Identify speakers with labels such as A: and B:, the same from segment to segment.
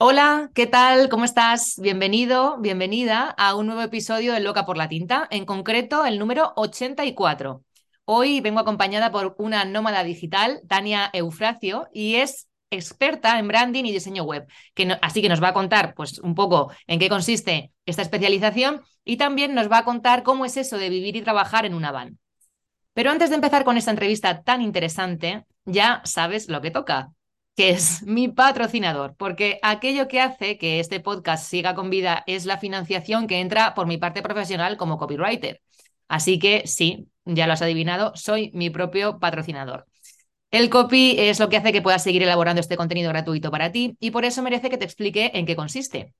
A: Hola, ¿qué tal? ¿Cómo estás? Bienvenido, bienvenida a un nuevo episodio de Loca por la Tinta, en concreto el número 84. Hoy vengo acompañada por una nómada digital, Tania Eufracio, y es experta en branding y diseño web, que así que nos va a contar pues, un poco en qué consiste esta especialización y también nos va a contar cómo es eso de vivir y trabajar en una van. Pero antes de empezar con esta entrevista tan interesante, ya sabes lo que toca, que es mi patrocinador, porque aquello que hace que este podcast siga con vida es la financiación que entra por mi parte profesional como copywriter. Así que sí, ya lo has adivinado, soy mi propio patrocinador. El copy es lo que hace que puedas seguir elaborando este contenido gratuito para ti y por eso merece que te explique en qué consiste.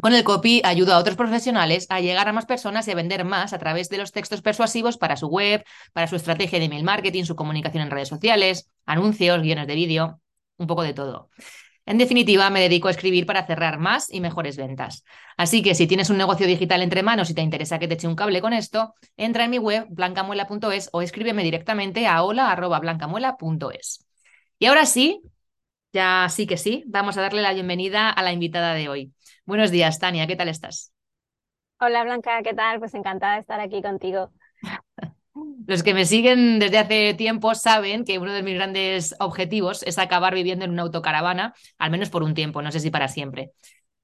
A: Con el copy ayudo a otros profesionales a llegar a más personas y a vender más a través de los textos persuasivos para su web, para su estrategia de email marketing, su comunicación en redes sociales, anuncios, guiones de vídeo, un poco de todo. En definitiva, me dedico a escribir para cerrar más y mejores ventas. Así que si tienes un negocio digital entre manos y te interesa que te eche un cable con esto, entra en mi web blancamuela.es o escríbeme directamente a hola.blancamuela.es. Y ahora sí, ya sí que sí, vamos a darle la bienvenida a la invitada de hoy. Buenos días, Tania, ¿qué tal estás?
B: Hola Blanca, ¿qué tal? Pues encantada de estar aquí contigo.
A: Los que me siguen desde hace tiempo saben que uno de mis grandes objetivos es acabar viviendo en una autocaravana, al menos por un tiempo, no sé si para siempre.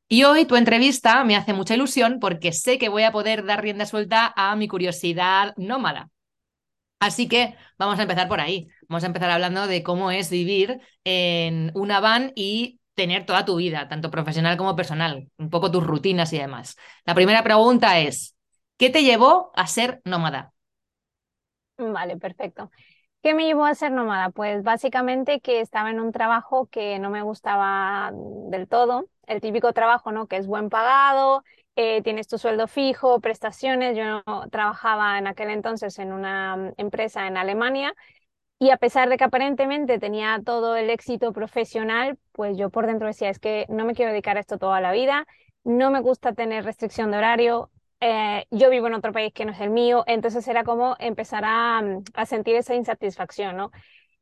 A: Y hoy tu entrevista me hace mucha ilusión porque sé que voy a poder dar rienda suelta a mi curiosidad nómada. Así que vamos a empezar por ahí. Vamos a empezar hablando de cómo es vivir en una van y tener toda tu vida, tanto profesional como personal, un poco tus rutinas y demás. La primera pregunta es, ¿qué te llevó a ser nómada?
B: Vale, perfecto. ¿Qué me llevó a ser nómada? Pues básicamente que estaba en un trabajo que no me gustaba del todo, el típico trabajo, ¿no? Que es buen pagado, eh, tienes tu sueldo fijo, prestaciones. Yo trabajaba en aquel entonces en una empresa en Alemania y a pesar de que aparentemente tenía todo el éxito profesional, pues yo por dentro decía, es que no me quiero dedicar a esto toda la vida, no me gusta tener restricción de horario, eh, yo vivo en otro país que no es el mío, entonces era como empezar a, mm, sentir esa insatisfacción, ¿no?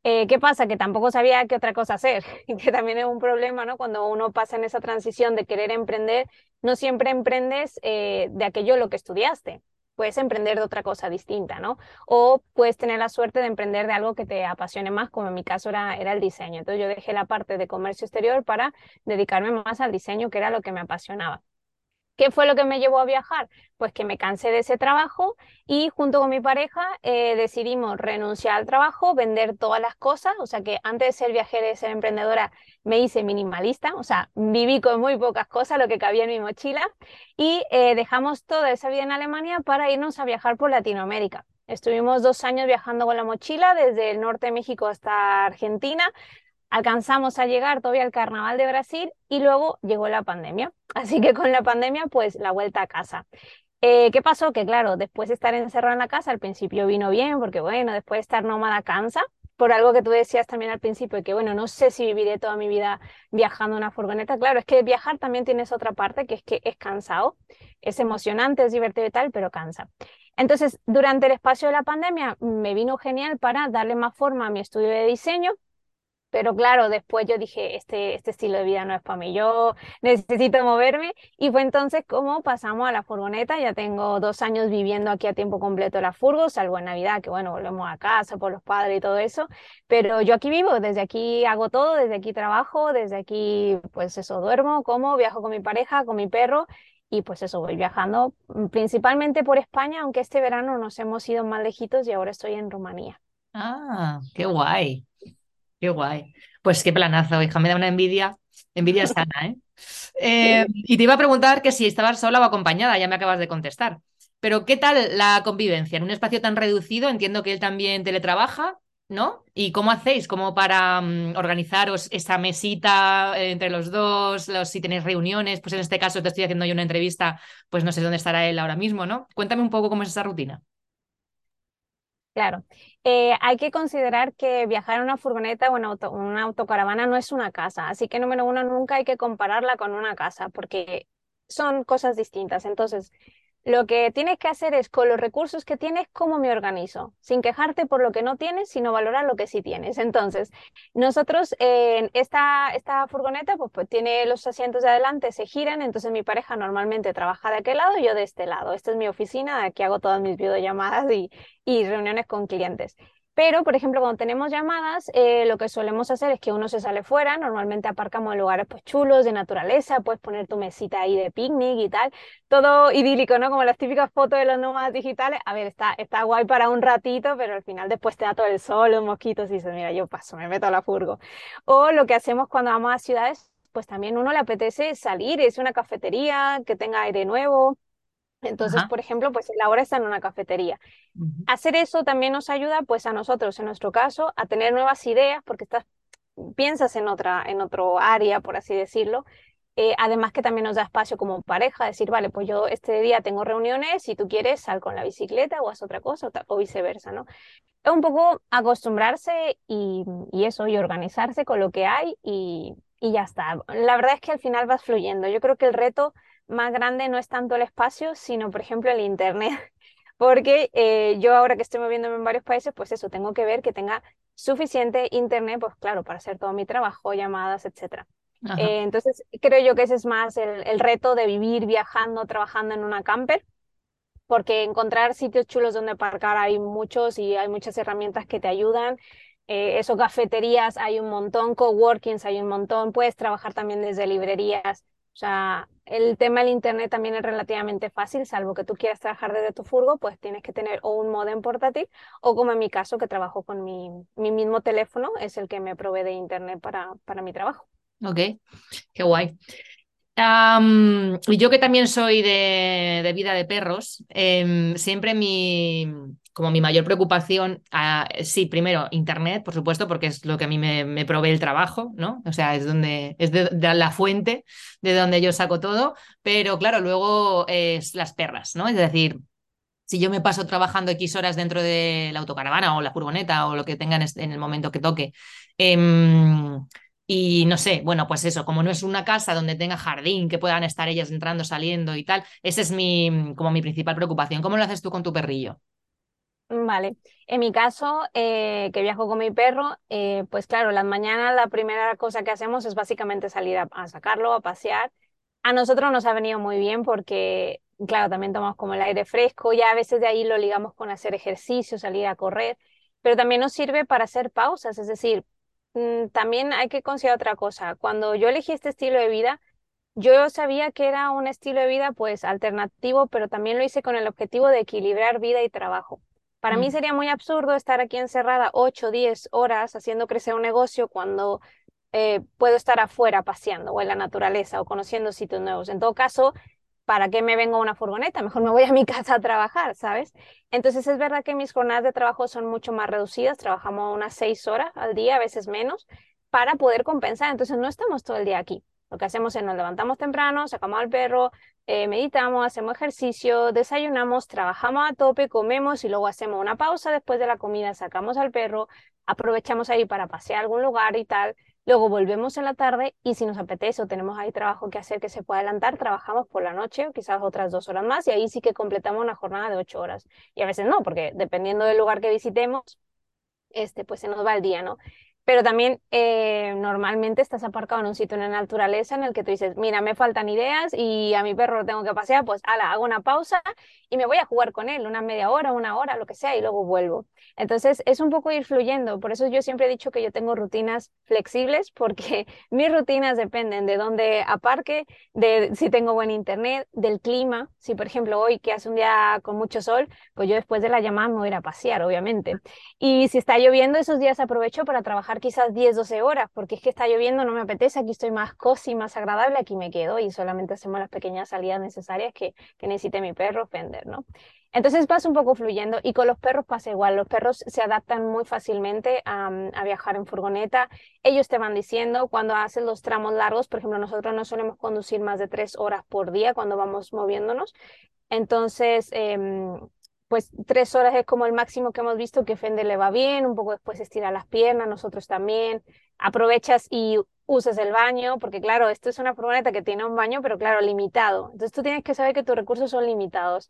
B: Eh, ¿Qué pasa? Que tampoco sabía qué otra cosa hacer, que también es un problema, ¿no? Cuando uno pasa en esa transición de querer emprender, no siempre emprendes eh, de aquello lo que estudiaste, puedes emprender de otra cosa distinta, ¿no? O puedes tener la suerte de emprender de algo que te apasione más, como en mi caso era, era el diseño. Entonces yo dejé la parte de comercio exterior para dedicarme más al diseño, que era lo que me apasionaba. ¿Qué fue lo que me llevó a viajar? Pues que me cansé de ese trabajo y junto con mi pareja eh, decidimos renunciar al trabajo, vender todas las cosas, o sea que antes de ser viajera y de ser emprendedora me hice minimalista, o sea, viví con muy pocas cosas, lo que cabía en mi mochila y eh, dejamos toda esa vida en Alemania para irnos a viajar por Latinoamérica. Estuvimos dos años viajando con la mochila desde el norte de México hasta Argentina, alcanzamos a llegar todavía al carnaval de Brasil y luego llegó la pandemia. Así que con la pandemia, pues la vuelta a casa. Eh, ¿Qué pasó? Que claro, después de estar encerrado en la casa, al principio vino bien, porque bueno, después de estar nómada cansa, por algo que tú decías también al principio, que bueno, no sé si viviré toda mi vida viajando en una furgoneta. Claro, es que viajar también tienes otra parte, que es que es cansado, es emocionante, es divertido y tal, pero cansa. Entonces, durante el espacio de la pandemia me vino genial para darle más forma a mi estudio de diseño Pero claro, después yo dije, este, este estilo de vida no es para mí, yo necesito moverme. Y fue entonces como pasamos a la furgoneta. Ya tengo dos años viviendo aquí a tiempo completo la furgo, salvo en Navidad, que bueno, volvemos a casa por los padres y todo eso. Pero yo aquí vivo, desde aquí hago todo, desde aquí trabajo, desde aquí pues eso, duermo, como, viajo con mi pareja, con mi perro. Y pues eso, voy viajando mm, principalmente por España, aunque este verano nos hemos ido más lejitos y ahora estoy en Rumanía.
A: Ah, qué guay. Qué guay. Pues qué planazo, hija, me da una envidia, envidia sana, ¿eh? ¿eh? Y te iba a preguntar que si estabas sola o acompañada, ya me acabas de contestar. Pero ¿qué tal la convivencia? En un espacio tan reducido, entiendo que él también teletrabaja, ¿no? ¿Y cómo hacéis? ¿Cómo para mm, organizaros esa mesita eh, entre los dos? Los, si tenéis reuniones, pues en este caso te estoy haciendo yo una entrevista, pues no sé dónde estará él ahora mismo, ¿no? Cuéntame un poco cómo es esa rutina.
B: Claro, eh, hay que considerar que viajar en una furgoneta o en una autocaravana no es una casa, así que número uno, nunca hay que compararla con una casa porque son cosas distintas. Entonces, lo que tienes que hacer es, con los recursos que tienes, cómo me organizo, sin quejarte por lo que no tienes, sino valorar lo que sí tienes. Entonces, nosotros en esta, esta furgoneta, pues, pues, tiene los asientos de adelante, se giran, entonces mi pareja normalmente trabaja de aquel lado y yo de este lado. Esta es mi oficina, aquí hago todas mis videollamadas y, y reuniones con clientes. Pero, por ejemplo, cuando tenemos llamadas, eh, lo que solemos hacer es que uno se sale fuera, normalmente aparcamos en lugares pues chulos, de naturaleza, puedes poner tu mesita ahí de picnic y tal, todo idílico, ¿no? Como las típicas fotos de los nómadas digitales. A ver, está, está guay para un ratito, pero al final después te da todo el sol, los mosquitos y dices, mira, yo paso, me meto a la furgo. O lo que hacemos cuando vamos a ciudades, pues también uno le apetece salir, es una cafetería que tenga aire nuevo, entonces, por ejemplo, pues él ahora está en una cafetería. Hacer eso también nos ayuda, pues a nosotros, en nuestro caso, a tener nuevas ideas, porque estás, piensas en otra, en otro área, por así decirlo. Eh, además que también nos da espacio como pareja, decir, vale, pues yo este día tengo reuniones, si tú quieres, sal con la bicicleta o haz otra cosa, o, viceversa, ¿no? Es un poco acostumbrarse y, y, eso, y organizarse con lo que hay y, y ya está. La verdad es que al final vas fluyendo. Yo creo que el reto más grande no es tanto el espacio, sino, por ejemplo, el Internet. Porque eh, yo ahora que estoy moviéndome en varios países, pues eso, tengo que ver que tenga suficiente Internet, pues claro, para hacer todo mi trabajo, llamadas, etc. Eh, entonces, creo yo que ese es más el, el reto de vivir viajando, trabajando en una camper porque encontrar sitios chulos donde aparcar hay muchos y hay muchas herramientas que te ayudan. Eh, eso, cafeterías hay un montón, coworkings hay un montón, puedes trabajar también desde librerías. O sea, el tema del Internet también es relativamente fácil, salvo que tú quieras trabajar desde tu furgo, pues tienes que tener o un modem portátil o como en mi caso que trabajo con mi, mi mismo teléfono, es el que me provee de Internet para, para mi trabajo.
A: Ok, qué guay. Y yo que también soy de, de vida de perros, em, siempre mi, como mi mayor preocupación, ah, sí, primero Internet, por supuesto, porque es lo que a mí me, provee el trabajo, ¿no? O sea, es donde es de, la fuente de donde yo saco todo, pero claro, luego es las perras, ¿no? Es decir, si yo me paso trabajando X horas dentro de la autocaravana o la furgoneta o lo que tengan en el momento que toque, em, y no sé, bueno, pues eso, como no es una casa donde tenga jardín, que puedan estar ellas entrando, saliendo y tal, esa es mi, como mi principal preocupación. ¿Cómo lo haces tú con tu perrillo?
B: Vale, en mi caso, eh, que viajo con mi perro, eh, pues claro, las mañanas la primera cosa que hacemos es básicamente salir a, sacarlo, a pasear. A nosotros nos ha venido muy bien porque, claro, también tomamos como el aire fresco, ya a veces de ahí lo ligamos con hacer ejercicio, salir a correr, pero también nos sirve para hacer pausas, es decir, mm, también hay que considerar otra cosa. Cuando yo elegí este estilo de vida, yo sabía que era un estilo de vida pues alternativo, pero también lo hice con el objetivo de equilibrar vida y trabajo. Para mí mm. sería muy absurdo estar aquí encerrada 8 o 10 horas haciendo crecer un negocio cuando eh, puedo estar afuera paseando o en la naturaleza o conociendo sitios nuevos. En todo caso, ¿para qué me vengo a una furgoneta? Mejor me voy a mi casa a trabajar, ¿sabes? Entonces es verdad que mis jornadas de trabajo son mucho más reducidas, trabajamos unas 6 horas al día, a veces menos, para poder compensar. Entonces no estamos todo el día aquí. Lo que hacemos es nos levantamos temprano, sacamos al perro, eh, meditamos, hacemos ejercicio, desayunamos, trabajamos a tope, comemos y luego hacemos una pausa después de la comida, sacamos al perro, aprovechamos ahí para pasear a algún lugar y tal. Luego volvemos en la tarde y si nos apetece o tenemos ahí trabajo que hacer que se pueda adelantar, trabajamos por la noche o quizás otras dos horas más y ahí sí que completamos una jornada de ocho horas. Y a veces no, porque dependiendo del lugar que visitemos, este, pues se nos va el día, ¿no? Pero también eh, normalmente estás aparcado en un sitio en la naturaleza en el que tú dices, mira, me faltan ideas y a mi perro lo tengo que pasear, pues ala, hago una pausa y me voy a jugar con él una media hora, una hora, lo que sea, y luego vuelvo. Entonces es un poco ir fluyendo, por eso yo siempre he dicho que yo tengo rutinas flexibles, porque mis rutinas dependen de dónde aparque, de si tengo buen internet, del clima, si por ejemplo hoy que hace un día con mucho sol, pues yo después de la llamada me voy a ir a pasear, obviamente. Y si está lloviendo, esos días aprovecho para trabajar quizás 10, 12 horas, porque es que está lloviendo, no me apetece, aquí estoy más cozy, más agradable, aquí me quedo y solamente hacemos las pequeñas salidas necesarias que, que necesite mi perro Fender, ¿no? Entonces pasa un poco fluyendo y con los perros pasa igual, los perros se adaptan muy fácilmente a, a, viajar en furgoneta, ellos te van diciendo cuando hacen los tramos largos, por ejemplo, nosotros no solemos conducir más de tres horas por día cuando vamos moviéndonos, entonces... Eh, pues tres horas es como el máximo que hemos visto que Fender le va bien, un poco después estira las piernas, nosotros también, aprovechas y usas el baño, porque claro, esto es una furgoneta que tiene un baño, pero claro, limitado. Entonces tú tienes que saber que tus recursos son limitados.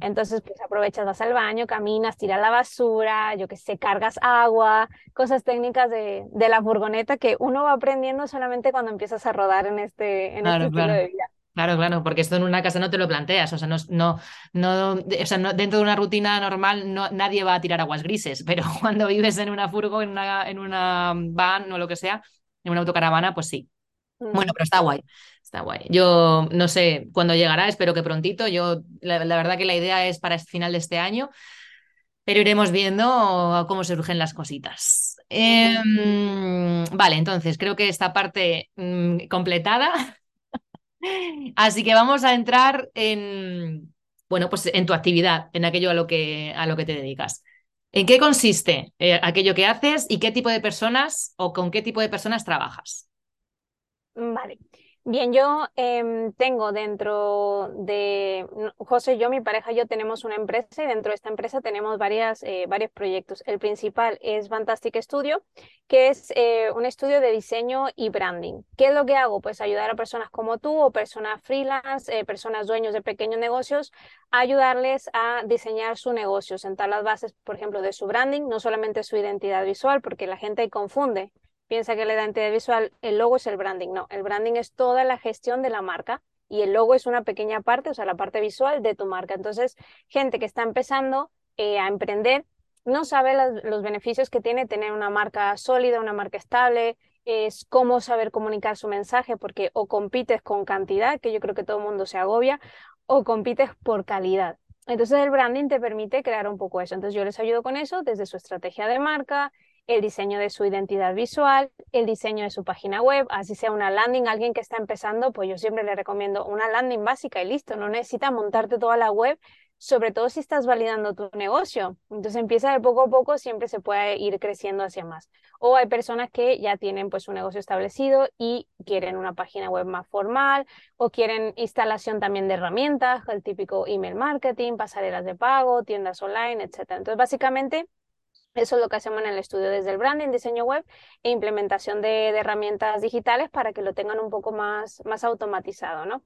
B: Entonces, pues aprovechas, vas al baño, caminas, tiras la basura, yo que sé, cargas agua, cosas técnicas de, de la furgoneta que uno va aprendiendo solamente cuando empiezas a rodar en este, en este estilo de vida.
A: Claro, claro, porque esto en una casa no te lo planteas, o sea, no, no, no, o sea, no dentro de una rutina normal no, nadie va a tirar aguas grises, pero cuando vives en una furgo, en una, en una van o lo que sea, en una autocaravana, pues sí. Bueno, pero está guay, está guay. Yo no sé cuándo llegará, espero que prontito. Yo, la, verdad que la idea es para el final de este año, pero iremos viendo cómo surgen las cositas. Em, vale, entonces creo que esta parte mm, completada. Así que vamos a entrar en, bueno, pues en tu actividad, en aquello a lo que, a lo que te dedicas. ¿En qué consiste eh, aquello que haces y qué tipo de personas o con qué tipo de personas trabajas?
B: Vale. Bien, yo em, tengo dentro de José yo, mi pareja y yo tenemos una empresa y dentro de esta empresa tenemos varias, eh, varios proyectos. El principal es Fantastic Studio, que es eh, un estudio de diseño y branding. ¿Qué es lo que hago? Pues ayudar a personas como tú o personas freelance, eh, personas dueños de pequeños negocios, a ayudarles a diseñar su negocio, sentar las bases, por ejemplo, de su branding, no solamente su identidad visual, porque la gente confunde piensa que la identidad visual, el logo es el branding. No, el branding es toda la gestión de la marca y el logo es una pequeña parte, o sea, la parte visual de tu marca. Entonces, gente que está empezando eh, a emprender no sabe los beneficios que tiene tener una marca sólida, una marca estable, es cómo saber comunicar su mensaje, porque o compites con cantidad, que yo creo que todo el mundo se agobia, o compites por calidad. Entonces el branding te permite crear un poco eso. Entonces yo les ayudo con eso desde su estrategia de marca, el diseño de su identidad visual, el diseño de su página web, así sea una landing, alguien que está empezando, pues yo siempre le recomiendo una landing básica y listo, no necesita montarte toda la web, sobre todo si estás validando tu negocio. Entonces empieza de poco a poco, siempre se puede ir creciendo hacia más. O hay personas que ya tienen pues un negocio establecido y quieren una página web más formal o quieren instalación también de herramientas, el típico email marketing, pasarelas de pago, tiendas online, etc. Entonces básicamente eso es lo que hacemos en el estudio desde el branding, diseño web e implementación de, herramientas digitales para que lo tengan un poco más, más automatizado, ¿no?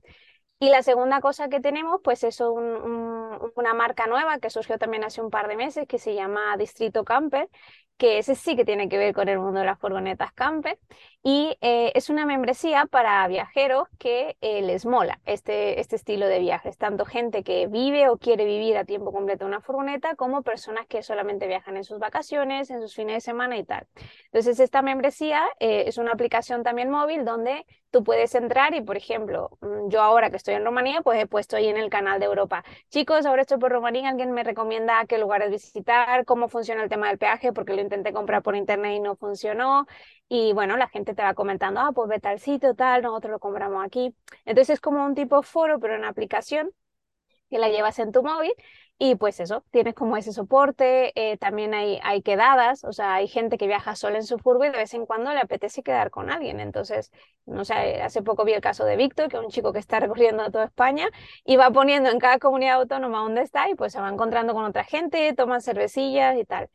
B: Y la segunda cosa que tenemos, pues es una marca nueva que surgió también hace un par de meses que se llama Distrito Camper, que ese sí que tiene que ver con el mundo de las furgonetas camper y eh, es una membresía para viajeros que eh, les mola este, este estilo de viajes, tanto gente que vive o quiere vivir a tiempo completo una furgoneta como personas que solamente viajan en sus vacaciones, en sus fines de semana y tal. Entonces esta membresía eh, es una aplicación también móvil donde tú puedes entrar y, por ejemplo, mm, yo ahora que estoy en Rumanía, pues he puesto ahí en el canal de Europa, chicos, ahora estoy por Rumanía, alguien me recomienda qué lugares visitar, cómo funciona el tema del peaje, porque lo intenté comprar por internet y no funcionó. Y bueno, la gente te va comentando, ah, pues vete al sitio, tal, nosotros lo compramos aquí. Entonces es como un tipo foro, pero en aplicación que la llevas en tu móvil y pues eso, tienes como ese soporte, eh, también hay, hay quedadas, o sea, hay gente que viaja sola en su furgo y de vez en cuando le apetece quedar con alguien. Entonces, no sé, hace poco vi el caso de Víctor, que es un chico que está recorriendo toda España y va poniendo en cada comunidad autónoma dónde está y pues se va encontrando con otra gente, toman cervecillas y tal.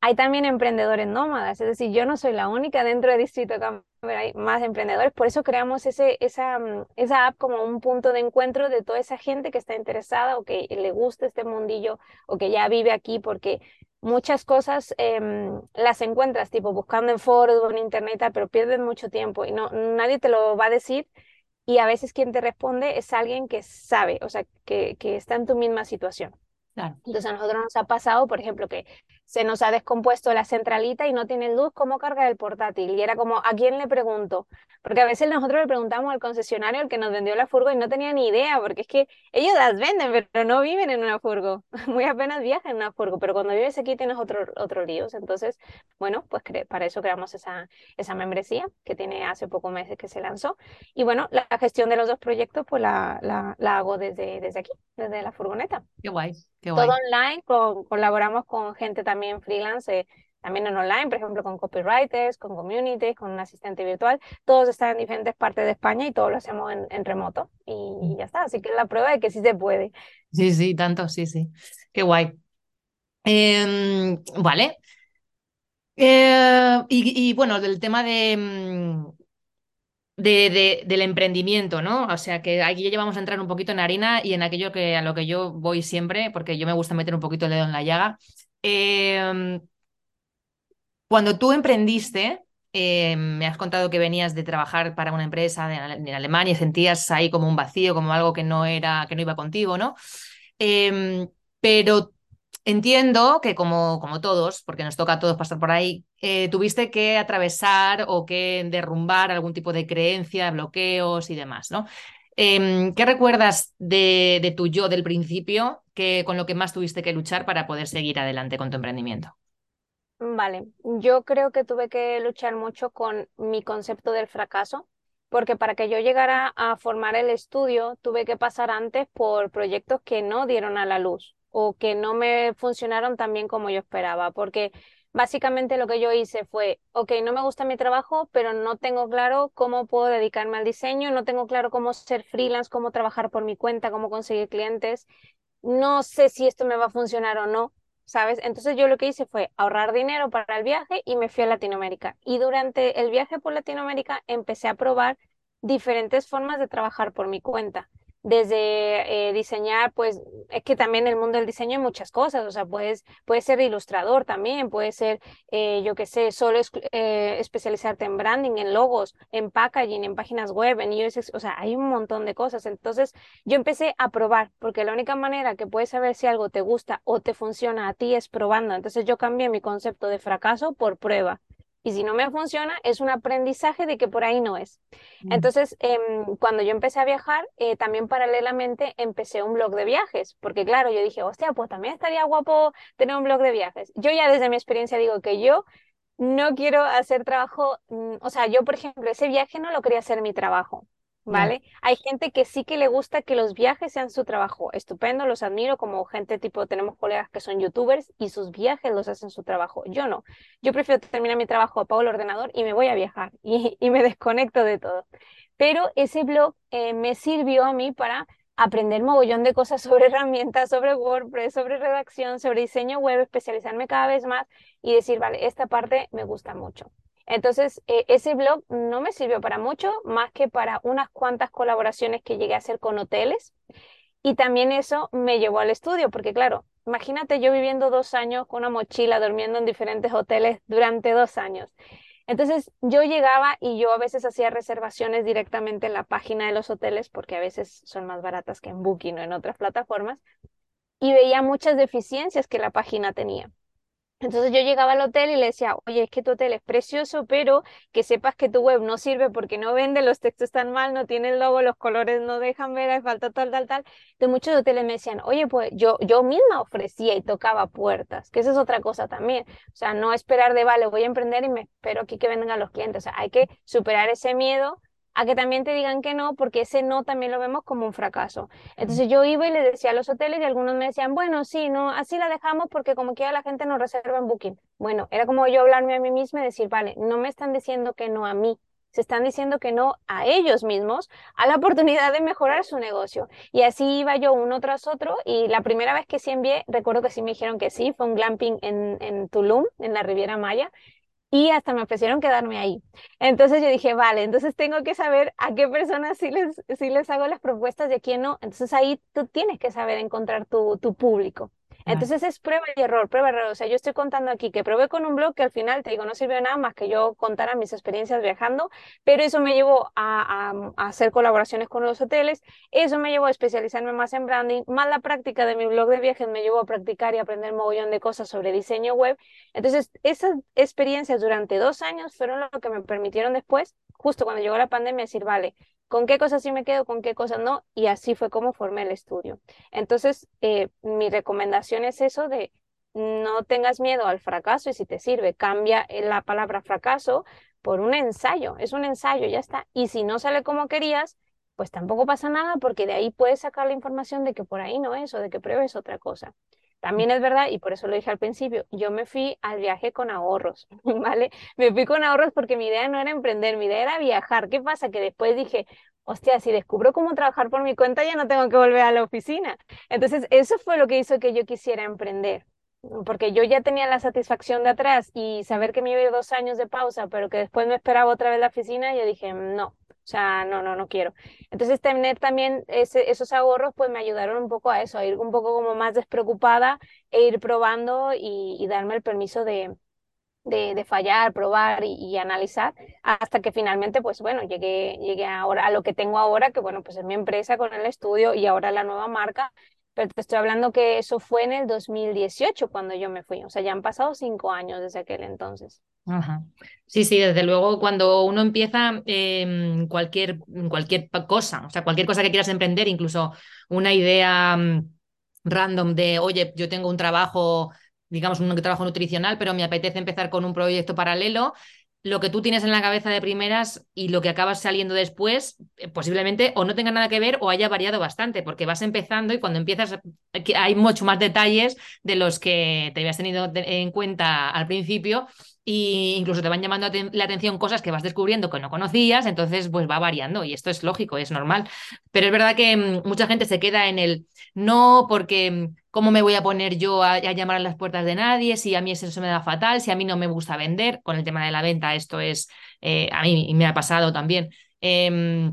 B: Hay también emprendedores nómadas, es decir, yo no soy la única dentro de Distrito Camper, hay más emprendedores, por eso creamos ese, esa, mm, esa app como un punto de encuentro de toda esa gente que está interesada o que le gusta este mundillo o que ya vive aquí porque muchas cosas em, las encuentras, tipo buscando en foros o en internet, pero pierden mucho tiempo y no, nadie te lo va a decir. Y a veces quien te responde es alguien que sabe, o sea, que, que está en tu misma situación. Entonces a nosotros nos ha pasado, por ejemplo, que se nos ha descompuesto la centralita y no tiene luz, ¿cómo carga el portátil? Y era como, ¿a quién le pregunto? Porque a veces nosotros le preguntamos al concesionario, el que nos vendió la furgo, y no tenía ni idea, porque es que ellos las venden, pero no viven en una furgo. Muy apenas viajan en una furgo, pero cuando vives aquí tienes otro, otro líos. Entonces, bueno, pues para eso creamos esa, esa membresía que tiene hace pocos meses que se lanzó. Y bueno, la gestión de los dos proyectos, pues la, la, la hago desde, desde aquí, desde la furgoneta.
A: Qué guay.
B: Todo online, colaboramos con gente también freelance, eh, también en online, por ejemplo, con copywriters, con communities, con un asistente virtual. Todos están en diferentes partes de España y todo lo hacemos en, remoto. Y, ya está. Así que la prueba de que sí se puede.
A: Sí, sí, tanto, sí, sí. Qué guay. Em, vale. Eh, y, bueno, del tema de, mm, de, del emprendimiento, ¿no? O sea, que aquí ya vamos a entrar un poquito en harina y en aquello que a lo que yo voy siempre, porque yo me gusta meter un poquito el dedo en la llaga. Em, cuando tú emprendiste, em, me has contado que venías de trabajar para una empresa en Alemania y sentías ahí como un vacío, como algo que no era, que no iba contigo, ¿no? Em, pero Entiendo que como, como todos, porque nos toca a todos pasar por ahí, eh, tuviste que atravesar o que derrumbar algún tipo de creencia, bloqueos y demás, ¿no? Em, ¿Qué recuerdas de, tu yo del principio que, con lo que más tuviste que luchar para poder seguir adelante con tu emprendimiento?
B: Vale, yo creo que tuve que luchar mucho con mi concepto del fracaso, porque para que yo llegara a formar el estudio tuve que pasar antes por proyectos que no dieron a la luz o que no me funcionaron tan bien como yo esperaba, porque básicamente lo que yo hice fue, ok, no me gusta mi trabajo, pero no tengo claro cómo puedo dedicarme al diseño, no tengo claro cómo ser freelance, cómo trabajar por mi cuenta, cómo conseguir clientes, no sé si esto me va a funcionar o no, ¿sabes? Entonces yo lo que hice fue ahorrar dinero para el viaje y me fui a Latinoamérica. Y durante el viaje por Latinoamérica empecé a probar diferentes formas de trabajar por mi cuenta desde eh, diseñar, pues es que también en el mundo del diseño hay muchas cosas, o sea, puedes, puedes ser ilustrador también, puede ser, eh, yo qué sé, solo eh, especializarte en branding, en logos, en packaging, en páginas web, en UX, o sea, hay un montón de cosas. Entonces, yo empecé a probar, porque la única manera que puedes saber si algo te gusta o te funciona a ti es probando. Entonces, yo cambié mi concepto de fracaso por prueba. Y si no me funciona, es un aprendizaje de que por ahí no es. Mm. Entonces, em, cuando yo empecé a viajar, eh, también paralelamente empecé un blog de viajes, porque claro, yo dije, hostia, pues también estaría guapo tener un blog de viajes. Yo ya desde mi experiencia digo que yo no quiero hacer trabajo, mm, o sea, yo por ejemplo, ese viaje no lo quería hacer mi trabajo. ¿Vale? Hay gente que sí que le gusta que los viajes sean su trabajo. Estupendo, los admiro como gente tipo, tenemos colegas que son youtubers y sus viajes los hacen su trabajo. Yo no. Yo prefiero terminar mi trabajo, apago el ordenador y me voy a viajar y, me desconecto de todo. Pero ese blog eh, me sirvió a mí para aprender mogollón de cosas sobre herramientas, sobre WordPress, sobre redacción, sobre diseño web, especializarme cada vez más y decir, vale, esta parte me gusta mucho. Entonces, eh, ese blog no me sirvió para mucho, más que para unas cuantas colaboraciones que llegué a hacer con hoteles. Y también eso me llevó al estudio, porque claro, imagínate yo viviendo dos años con una mochila, durmiendo en diferentes hoteles durante dos años. Entonces yo llegaba y yo a veces hacía reservaciones directamente en la página de los hoteles, porque a veces son más baratas que en Booking o en otras plataformas, y veía muchas deficiencias que la página tenía. Entonces yo llegaba al hotel y le decía, oye, es que tu hotel es precioso, pero que sepas que tu web no sirve porque no vende, los textos están mal, no tiene el logo, los colores no dejan ver, hay falta tal, tal, tal. De muchos hoteles me decían, oye, pues yo, yo misma ofrecía y tocaba puertas, que esa es otra cosa también. O sea, no esperar de, vale, voy a emprender y me espero aquí que vengan los clientes. O sea, hay que superar ese miedo a que también te digan que no, porque ese no también lo vemos como un fracaso. Entonces yo iba y le decía a los hoteles y algunos me decían, bueno, sí, no, así la dejamos porque como quiera la gente nos reserva en Booking. Bueno, era como yo hablarme a mí misma y decir, vale, no me están diciendo que no a mí, se están diciendo que no a ellos mismos, a la oportunidad de mejorar su negocio. Y así iba yo uno tras otro y la primera vez que sí envié, recuerdo que sí me dijeron que sí, fue un glamping en, en Tulum, en la Riviera Maya, y hasta me ofrecieron quedarme ahí. Entonces yo dije, vale, entonces tengo que saber a qué personas sí les, sí les hago las propuestas y a quién no. Entonces ahí tú tienes que saber encontrar tu, tu público. Entonces es prueba y error, prueba y error. O sea, yo estoy contando aquí que probé con un blog que al final, te digo, no sirvió nada más que yo contara mis experiencias viajando, pero eso me llevó a, hacer colaboraciones con los hoteles, eso me llevó a especializarme más en branding, más la práctica de mi blog de viajes me llevó a practicar y aprender mogollón de cosas sobre diseño web. Entonces, esas experiencias durante dos años fueron lo que me permitieron después, justo cuando llegó la pandemia, decir, vale, con qué cosas sí me quedo, con qué cosas no, y así fue como formé el estudio. Entonces, eh, mi recomendación es eso de no tengas miedo al fracaso y si te sirve, cambia la palabra fracaso por un ensayo, es un ensayo, ya está. Y si no sale como querías, pues tampoco pasa nada porque de ahí puedes sacar la información de que por ahí no es o de que pruebes otra cosa. También es verdad, y por eso lo dije al principio, yo me fui al viaje con ahorros, ¿vale? Me fui con ahorros porque mi idea no era emprender, mi idea era viajar. ¿Qué pasa? Que después dije, hostia, si descubro cómo trabajar por mi cuenta, ya no tengo que volver a la oficina. Entonces, eso fue lo que hizo que yo quisiera emprender. Porque yo ya tenía la satisfacción de atrás y saber que me iba a ir dos años de pausa, pero que después me esperaba otra vez la oficina, yo dije, no, o sea, no, no, no quiero. Entonces, tener también esos ahorros, pues me ayudaron un poco a eso, a ir un poco como más despreocupada e ir probando y, darme el permiso de, de, fallar, probar y, analizar, hasta que finalmente, pues bueno, llegué, llegué ahora a lo que tengo ahora, que bueno, pues es mi empresa con el estudio y ahora la nueva marca. Pero te estoy hablando que eso fue en el 2018 cuando yo me fui. O sea, ya han pasado cinco años desde aquel entonces.
A: Sí, sí, desde luego cuando uno empieza eh, cualquier, cualquier cosa, o sea, cualquier cosa que quieras emprender, incluso una idea mm, random de, oye, yo tengo un trabajo, digamos, un trabajo nutricional, pero me apetece empezar con un proyecto paralelo, lo que tú tienes en la cabeza de primeras y lo que acabas saliendo después, eh, posiblemente o no tenga nada que ver o haya variado bastante, porque vas empezando y cuando empiezas hay mucho más detalles de los que te habías tenido en cuenta al principio y incluso te van llamando la atención cosas que vas descubriendo que no conocías, entonces pues va variando y esto es lógico, es normal. Pero es verdad que mm, mucha gente se queda en el no porque mm, cómo me voy a poner yo a, llamar a las puertas de nadie, si a mí eso me da fatal, si a mí no me gusta vender, con el tema de la venta esto es, eh, a mí me ha pasado también. Em,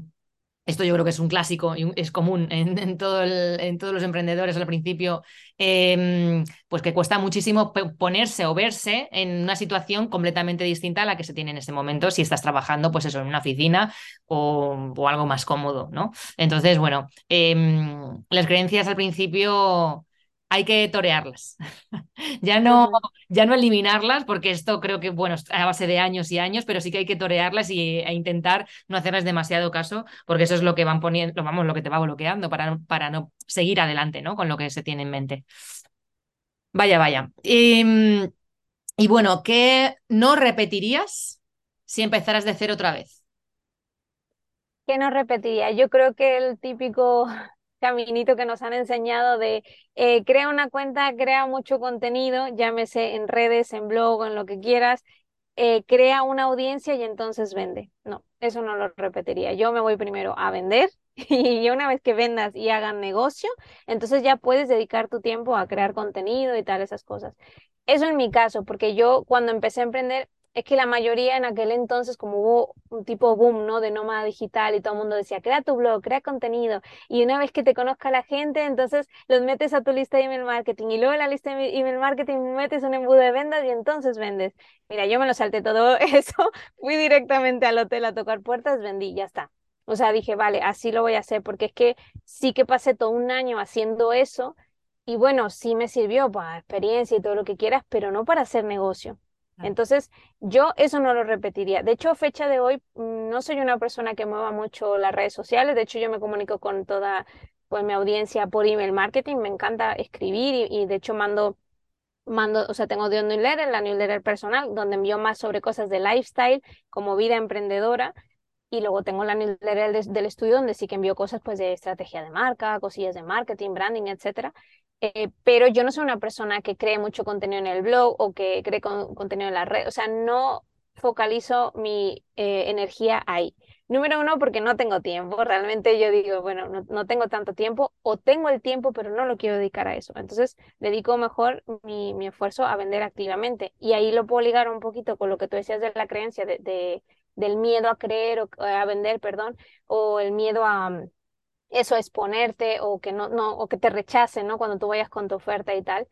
A: esto yo creo que es un clásico y es común en, todo en todos los emprendedores al principio, em, pues que cuesta muchísimo ponerse o verse en una situación completamente distinta a la que se tiene en ese momento si estás trabajando, pues eso, en una oficina o, algo más cómodo, ¿no? Entonces, bueno, em, las creencias al principio hay que torearlas. ya, no, ya no eliminarlas, porque esto creo que, bueno, a base de años y años, pero sí que hay que torearlas y, e intentar no hacerles demasiado caso, porque eso es lo que van poniendo, vamos, lo que te va bloqueando para, para no seguir adelante, ¿no? Con lo que se tiene en mente. Vaya, vaya. Em, y bueno, ¿qué no repetirías si empezaras de cero otra vez?
B: ¿Qué no repetiría? Yo creo que el típico caminito que nos han enseñado de eh, crea una cuenta, crea mucho contenido, llámese en redes, en blog, en lo que quieras, eh, crea una audiencia y entonces vende. No, eso no lo repetiría. Yo me voy primero a vender y una vez que vendas y hagan negocio, entonces ya puedes dedicar tu tiempo a crear contenido y tal, esas cosas. Eso en mi caso, porque yo cuando empecé a emprender es que la mayoría en aquel entonces, como hubo un tipo boom, ¿no? De nómada digital y todo el mundo decía, crea tu blog, crea contenido. Y una vez que te conozca la gente, entonces los metes a tu lista de email marketing y luego en la lista de email marketing metes un embudo de vendas y entonces vendes. Mira, yo me lo salté todo eso, fui directamente al hotel a tocar puertas, vendí, ya está. O sea, dije, vale, así lo voy a hacer, porque es que sí que pasé todo un año haciendo eso y bueno, sí me sirvió para experiencia y todo lo que quieras, pero no para hacer negocio. Entonces, yo eso no lo repetiría. De hecho, fecha de hoy, mm, no soy una persona que mueva mucho las redes sociales. De hecho, yo me comunico con toda pues, mi audiencia por email marketing. Me encanta escribir y, de hecho mando, mando, o sea, tengo de un newsletter, la newsletter personal, donde envío más sobre cosas de lifestyle, como vida emprendedora. Y luego tengo la newsletter del, estudio, donde sí que envío cosas pues, de estrategia de marca, cosillas de marketing, branding, etcétera. Eh, pero yo no soy una persona que cree mucho contenido en el blog o que cree contenido en la red, o sea, no focalizo mi eh, energía ahí. Número uno, porque no tengo tiempo. Realmente yo digo, bueno, no, no, tengo tanto tiempo o tengo el tiempo, pero no lo quiero dedicar a eso. Entonces, dedico mejor mi, mi esfuerzo a vender activamente. Y ahí lo puedo ligar un poquito con lo que tú decías de la creencia, de del miedo a creer o a vender, perdón, o el miedo a, eso exponerte o que no, no, o que te rechacen, ¿no? Cuando tú vayas con tu oferta y tal.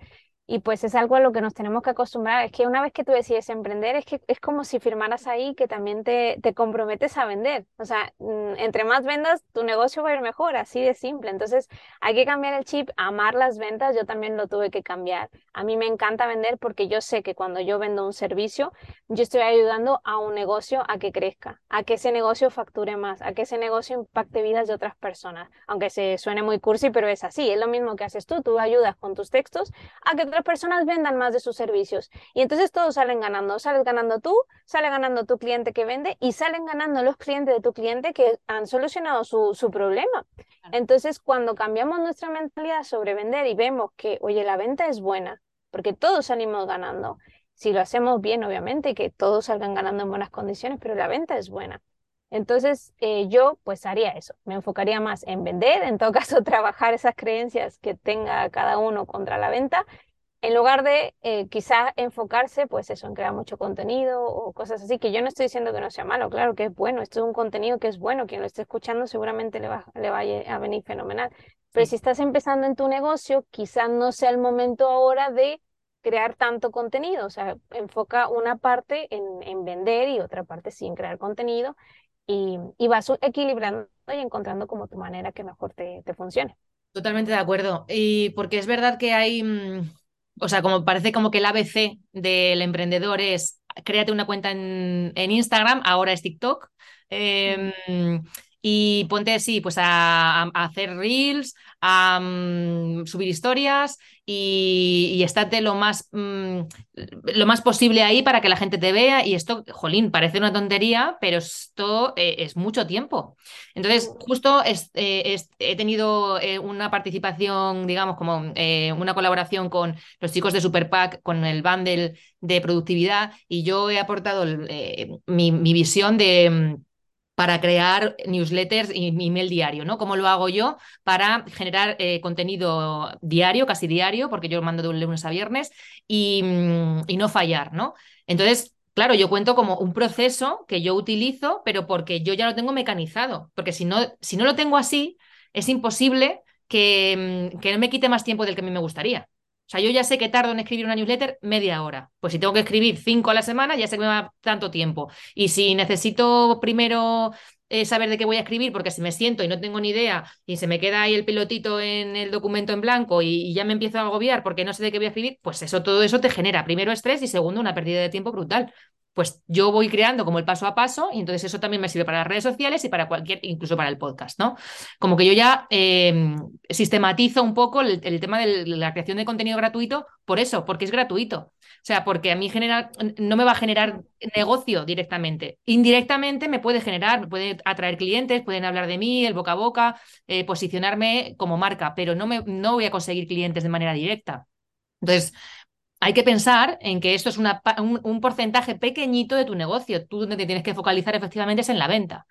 B: Y pues es algo a lo que nos tenemos que acostumbrar. Es que una vez que tú decides emprender, es que es como si firmaras ahí que también te, te comprometes a vender. O sea, mm, entre más vendas, tu negocio va a ir mejor, así de simple. Entonces, hay que cambiar el chip, amar las ventas. Yo también lo tuve que cambiar. A mí me encanta vender porque yo sé que cuando yo vendo un servicio, yo estoy ayudando a un negocio a que crezca, a que ese negocio facture más, a que ese negocio impacte vidas de otras personas. Aunque se suene muy cursi, pero es así. Es lo mismo que haces tú. Tú ayudas con tus textos a que otras personas vendan más de sus servicios. Y entonces todos salen ganando. Sales ganando tú, sale ganando tu cliente que vende y salen ganando los clientes de tu cliente que han solucionado su, su problema. Entonces, cuando cambiamos nuestra mentalidad sobre vender y vemos que, oye, la venta es buena, porque todos salimos ganando. Si lo hacemos bien, obviamente, que todos salgan ganando en buenas condiciones, pero la venta es buena. Entonces, eh, yo pues haría eso, me enfocaría más en vender, en todo caso, trabajar esas creencias que tenga cada uno contra la venta en lugar de eh, quizás enfocarse, pues eso, en crear mucho contenido o cosas así, que yo no estoy diciendo que no sea malo, claro que es bueno, esto es un contenido que es bueno, quien lo esté escuchando seguramente le va, le a venir fenomenal. Pero si estás empezando en tu negocio, quizás no sea el momento ahora de crear tanto contenido, o sea, enfoca una parte en, en vender y otra parte sí en crear contenido y, y vas equilibrando y encontrando como tu manera que mejor te, te funcione.
A: Totalmente de acuerdo. Y porque es verdad que hay, mm, o sea, como parece como que el ABC del emprendedor es créate una cuenta en, Instagram, ahora es TikTok. Y ponte, sí, pues a, hacer reels, a mm, subir historias y, y estate lo más, mm, lo más posible ahí para que la gente te vea. Y esto, jolín, parece una tontería, pero esto eh, es mucho tiempo. Entonces, justo eh, he tenido eh, una participación, digamos, como una colaboración con los chicos de Superpack, con el bundle de productividad, y yo he aportado mi, mi visión de para crear newsletters y email diario, ¿no? ¿Cómo lo hago yo para generar eh, contenido diario, casi diario, porque yo lo mando de lunes a viernes y, mm, y no fallar, ¿no? Entonces, claro, yo cuento como un proceso que yo utilizo, pero porque yo ya lo tengo mecanizado, porque si no, si no lo tengo así, es imposible que, mm, que no me quite más tiempo del que a mí me gustaría. O sea, yo ya sé que tardo en escribir una newsletter media hora. Pues si tengo que escribir cinco a la semana, ya sé que me va tanto tiempo. Y si necesito primero eh, saber de qué voy a escribir, porque si me siento y no tengo ni idea y se me queda ahí el pilotito en el documento en blanco y, y, ya me empiezo a agobiar porque no sé de qué voy a escribir, pues eso, todo eso te genera primero estrés y segundo una pérdida de tiempo brutal pues yo voy creando como el paso a paso y entonces eso también me sirve para las redes sociales y para cualquier, incluso para el podcast, ¿no? Como que yo ya em, sistematizo un poco el, tema de la creación de contenido gratuito por eso, porque es gratuito. O sea, porque a mí genera, no me va a generar negocio directamente. Indirectamente me puede generar, me puede atraer clientes, pueden hablar de mí, el boca a boca, eh, posicionarme como marca, pero no, me, no voy a conseguir clientes de manera directa. Entonces, hay que pensar en que esto es un, porcentaje pequeñito de tu negocio. Tú donde te tienes que focalizar efectivamente es en la venta.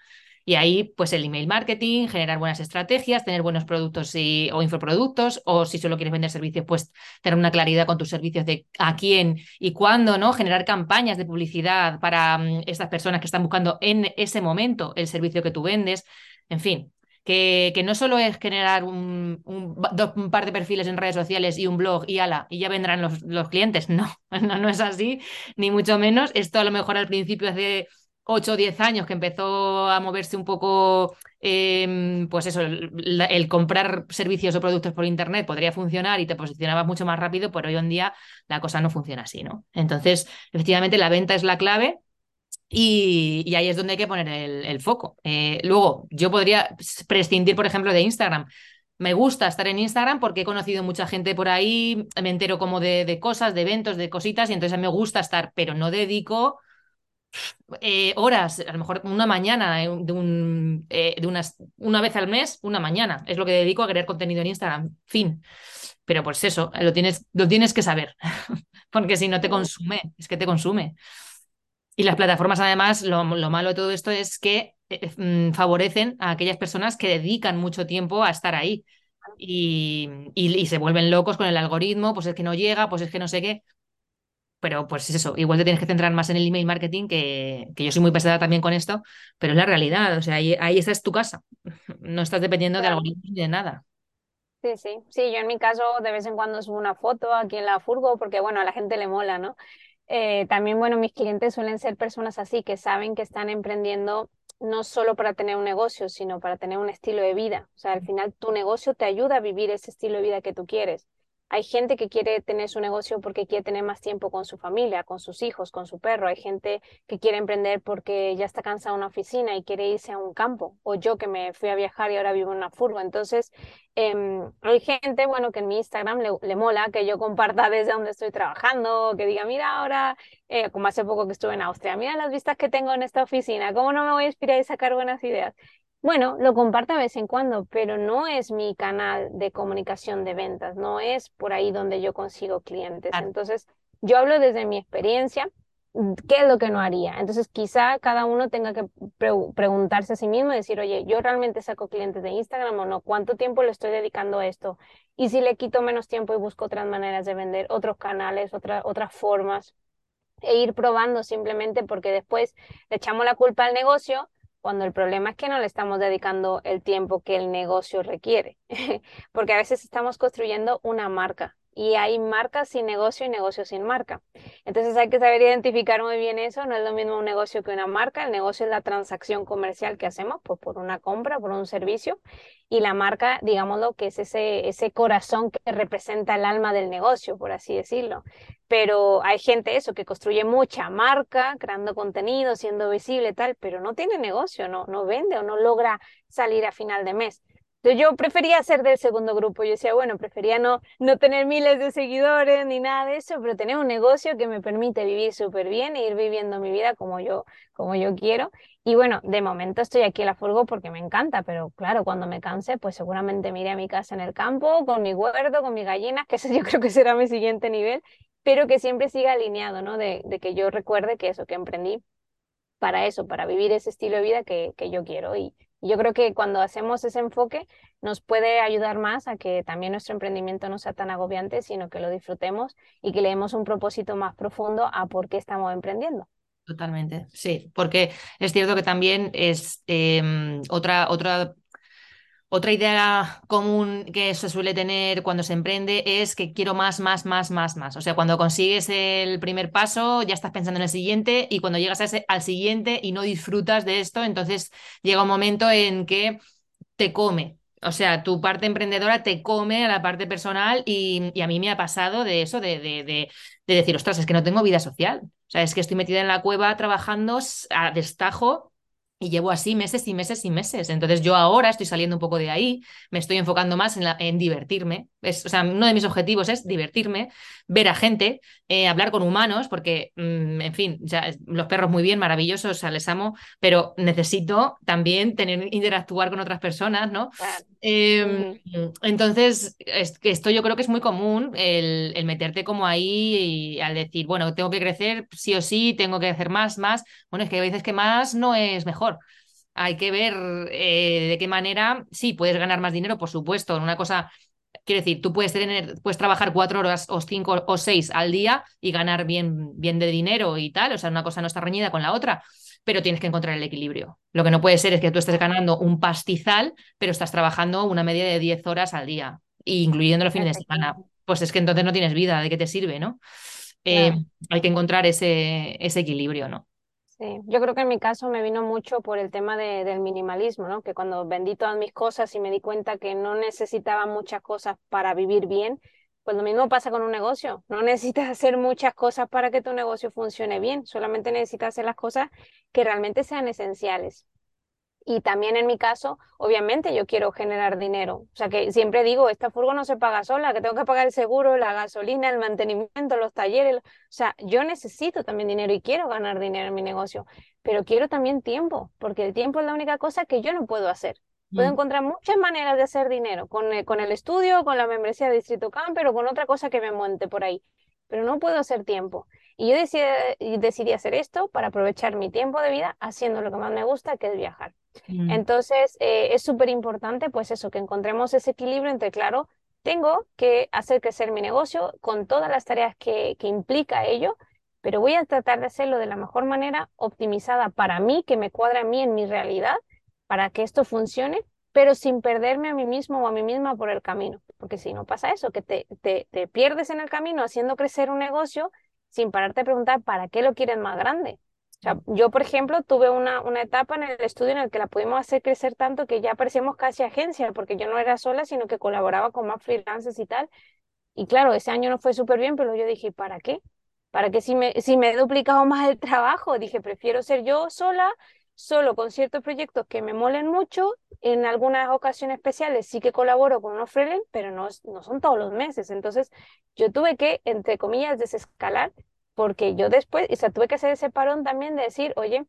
A: Y ahí, pues el email marketing, generar buenas estrategias, tener buenos productos o infoproductos, o si solo quieres vender servicios, pues tener una claridad con tus servicios de a quién y cuándo, ¿no? Generar campañas de publicidad para mm, estas personas que están buscando en ese momento el servicio que tú vendes. En fin, que, no solo es generar un, par de perfiles en redes sociales y un blog y ala, y ya vendrán los, los clientes. No, no, no es así, ni mucho menos. Esto a lo mejor al principio hace 8 o 10 años que empezó a moverse un poco, em, pues eso, el, comprar servicios o productos por Internet podría funcionar y te posicionabas mucho más rápido, pero hoy en día la cosa no funciona así, ¿no? Entonces, efectivamente, la venta es la clave y, ahí es donde hay que poner el, foco. Eh, luego, yo podría prescindir, por ejemplo, de Instagram. Me gusta estar en Instagram porque he conocido mucha gente por ahí, me entero como de, cosas, de eventos, de cositas, y entonces me gusta estar, pero no dedico eh, horas, a lo mejor una mañana, eh, de, un, de unas, una vez al mes, una mañana. Es lo que dedico a crear contenido en Instagram. Fin. Pero pues eso, lo tienes, lo tienes que saber, porque si no te consume, es que te consume. Y las plataformas, además, lo, malo de todo esto es que eh, mm, favorecen a aquellas personas que dedican mucho tiempo a estar ahí y, y, se vuelven locos con el algoritmo, pues es que no llega, pues es que no sé qué. pero pues es eso, igual te tienes que centrar más en el email marketing, que, que yo soy muy pesada también con esto, pero es la realidad, o sea, ahí, ahí esta es tu casa, no estás dependiendo de algoritmos ni de nada.
B: Sí, sí, sí, yo en mi caso de vez en cuando subo una foto aquí en la furgo porque bueno, a la gente le mola, ¿no? Eh, también, bueno, mis clientes suelen ser personas así que saben que están emprendiendo no solo para tener un negocio, sino para tener un estilo de vida. O sea, al final tu negocio te ayuda a vivir ese estilo de vida que tú quieres. Hay gente que quiere tener su negocio porque quiere tener más tiempo con su familia, con sus hijos, con su perro. Hay gente que quiere emprender porque ya está cansada de una oficina y quiere irse a un campo. O yo que me fui a viajar y ahora vivo en una furgo. Entonces, em, hay gente, bueno, que en mi Instagram le, mola que yo comparta desde donde estoy trabajando, que diga, mira ahora, eh, como hace poco que estuve en Austria, mira las vistas que tengo en esta oficina, ¿cómo no me voy a inspirar y sacar buenas ideas? Bueno, lo comparto de vez en cuando, pero no es mi canal de comunicación de ventas, no es por ahí donde yo consigo clientes. Entonces, yo hablo desde mi experiencia, mm, ¿qué es lo que no haría? Entonces, quizá cada uno tenga que preguntarse a sí mismo y decir, oye, yo realmente saco clientes de Instagram o no, ¿cuánto tiempo le estoy dedicando a esto? Y si le quito menos tiempo y busco otras maneras de vender, otros canales, otras formas, e ir probando simplemente porque después le echamos la culpa al negocio cuando el problema es que no le estamos dedicando el tiempo que el negocio requiere, porque a veces estamos construyendo una marca y hay marcas sin negocio y negocio sin marca. Entonces hay que saber identificar muy bien eso, no es lo mismo un negocio que una marca, el negocio es la transacción comercial que hacemos pues, por una compra, por un servicio, y la marca, digámoslo, que es ese, ese corazón que representa el alma del negocio, por así decirlo. Pero hay gente eso que construye mucha marca, creando contenido, siendo visible, tal, pero no tiene negocio, no, no vende o no logra salir a final de mes yo prefería ser del segundo grupo. Yo decía, bueno, prefería no, no tener miles de seguidores ni nada de eso, pero tener un negocio que me permite vivir súper bien e ir viviendo mi vida como yo, como yo quiero. Y bueno, de momento estoy aquí en la Furgo porque me encanta, pero claro, cuando me canse, pues seguramente me iré a mi casa en el campo, con mi huerto, con mis gallinas, que eso yo creo que será mi siguiente nivel, pero que siempre siga alineado, ¿no? De, de que yo recuerde que eso que emprendí para eso, para vivir ese estilo de vida que, que yo quiero. Y, yo creo que cuando hacemos ese enfoque nos puede ayudar más a que también nuestro emprendimiento no sea tan agobiante, sino que lo disfrutemos y que le demos un propósito más profundo a por qué estamos emprendiendo.
A: Totalmente, sí, porque es cierto que también es em, otra, otra otra idea común que se suele tener cuando se emprende es que quiero más, más, más, más, más. O sea, cuando consigues el primer paso, ya estás pensando en el siguiente y cuando llegas a ese, al siguiente y no disfrutas de esto, entonces llega un momento en que te come. O sea, tu parte emprendedora te come a la parte personal y, a mí me ha pasado de eso, de, de, de, de decir, ostras, es que no tengo vida social. O sea, es que estoy metida en la cueva trabajando a destajo y llevo así meses y meses y meses. Entonces yo ahora estoy saliendo un poco de ahí, me estoy enfocando más en, en divertirme. Es, o sea, uno de mis objetivos es divertirme, ver a gente, eh, hablar con humanos, porque, mm, en fin, ya, los perros muy bien, maravillosos, o sea, les amo, pero necesito también tener, interactuar con otras personas, ¿no? Em, entonces, esto yo creo que es muy común el, el meterte como ahí y al decir, bueno, tengo que crecer sí o sí, tengo que hacer más, más. Bueno, es que a veces que más no es mejor. Hay que ver eh, de qué manera, sí, puedes ganar más dinero, por supuesto, en una cosa Quiero decir, tú puedes tener, puedes trabajar cuatro horas o cinco o seis al día y ganar bien, bien de dinero y tal. O sea, una cosa no está reñida con la otra, pero tienes que encontrar el equilibrio. Lo que no puede ser es que tú estés ganando un pastizal, pero estás trabajando una media de 10 horas al día, incluyendo los fines de semana. Pues es que entonces no tienes vida, ¿de qué te sirve, no? Eh, hay que encontrar ese, ese equilibrio, ¿no?
B: Yo creo que en mi caso me vino mucho por el tema de, del minimalismo, ¿no? Que cuando vendí todas mis cosas y me di cuenta que no necesitaba muchas cosas para vivir bien, pues lo mismo pasa con un negocio. No necesitas hacer muchas cosas para que tu negocio funcione bien, solamente necesitas hacer las cosas que realmente sean esenciales. Y también en mi caso, obviamente yo quiero generar dinero. O sea que siempre digo, esta furgo no se paga sola, que tengo que pagar el seguro, la gasolina, el mantenimiento, los talleres. O sea, yo necesito también dinero y quiero ganar dinero en mi negocio, pero quiero también tiempo, porque el tiempo es la única cosa que yo no puedo hacer. Puedo mm. encontrar muchas maneras de hacer dinero, con, el, con el estudio, con la membresía de Distrito Camper o con otra cosa que me monte por ahí, pero no puedo hacer tiempo. Y yo decidí, decidí hacer esto para aprovechar mi tiempo de vida haciendo lo que más me gusta, que es viajar. Mm. Entonces, eh, es súper importante, pues eso, que encontremos ese equilibrio entre, claro, tengo que hacer crecer mi negocio con todas las tareas que, que implica ello, pero voy a tratar de hacerlo de la mejor manera, optimizada para mí, que me cuadra a mí en mi realidad, para que esto funcione, pero sin perderme a mí mismo o a mí misma por el camino. Porque si no pasa eso, que te, te, te pierdes en el camino haciendo crecer un negocio sin pararte a preguntar para qué lo quieres más grande. Yo, por ejemplo, tuve una, una etapa en el estudio en el que la pudimos hacer crecer tanto que ya parecíamos casi agencia, porque yo no era sola, sino que colaboraba con más freelancers y tal. Y claro, ese año no fue súper bien, pero yo dije, ¿para qué? ¿Para qué si me, si me he duplicado más el trabajo? Dije, prefiero ser yo sola, solo con ciertos proyectos que me molen mucho. En algunas ocasiones especiales sí que colaboro con unos freelance, pero no, no son todos los meses. Entonces, yo tuve que, entre comillas, desescalar porque yo después, o sea, tuve que hacer ese parón también de decir, oye,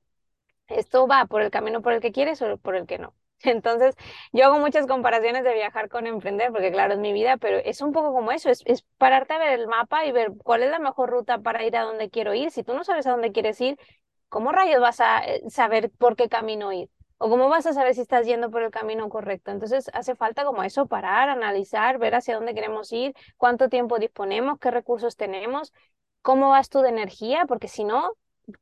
B: esto va por el camino por el que quieres o por el que no. Entonces, yo hago muchas comparaciones de viajar con emprender, porque claro, es mi vida, pero es un poco como eso, es, es, pararte a ver el mapa y ver cuál es la mejor ruta para ir a donde quiero ir. Si tú no sabes a dónde quieres ir, ¿cómo rayos vas a eh, saber por qué camino ir? ¿O cómo vas a saber si estás yendo por el camino correcto? Entonces hace falta como eso, parar, analizar, ver hacia dónde queremos ir, cuánto tiempo disponemos, qué recursos tenemos cómo vas tú de energía, porque si no,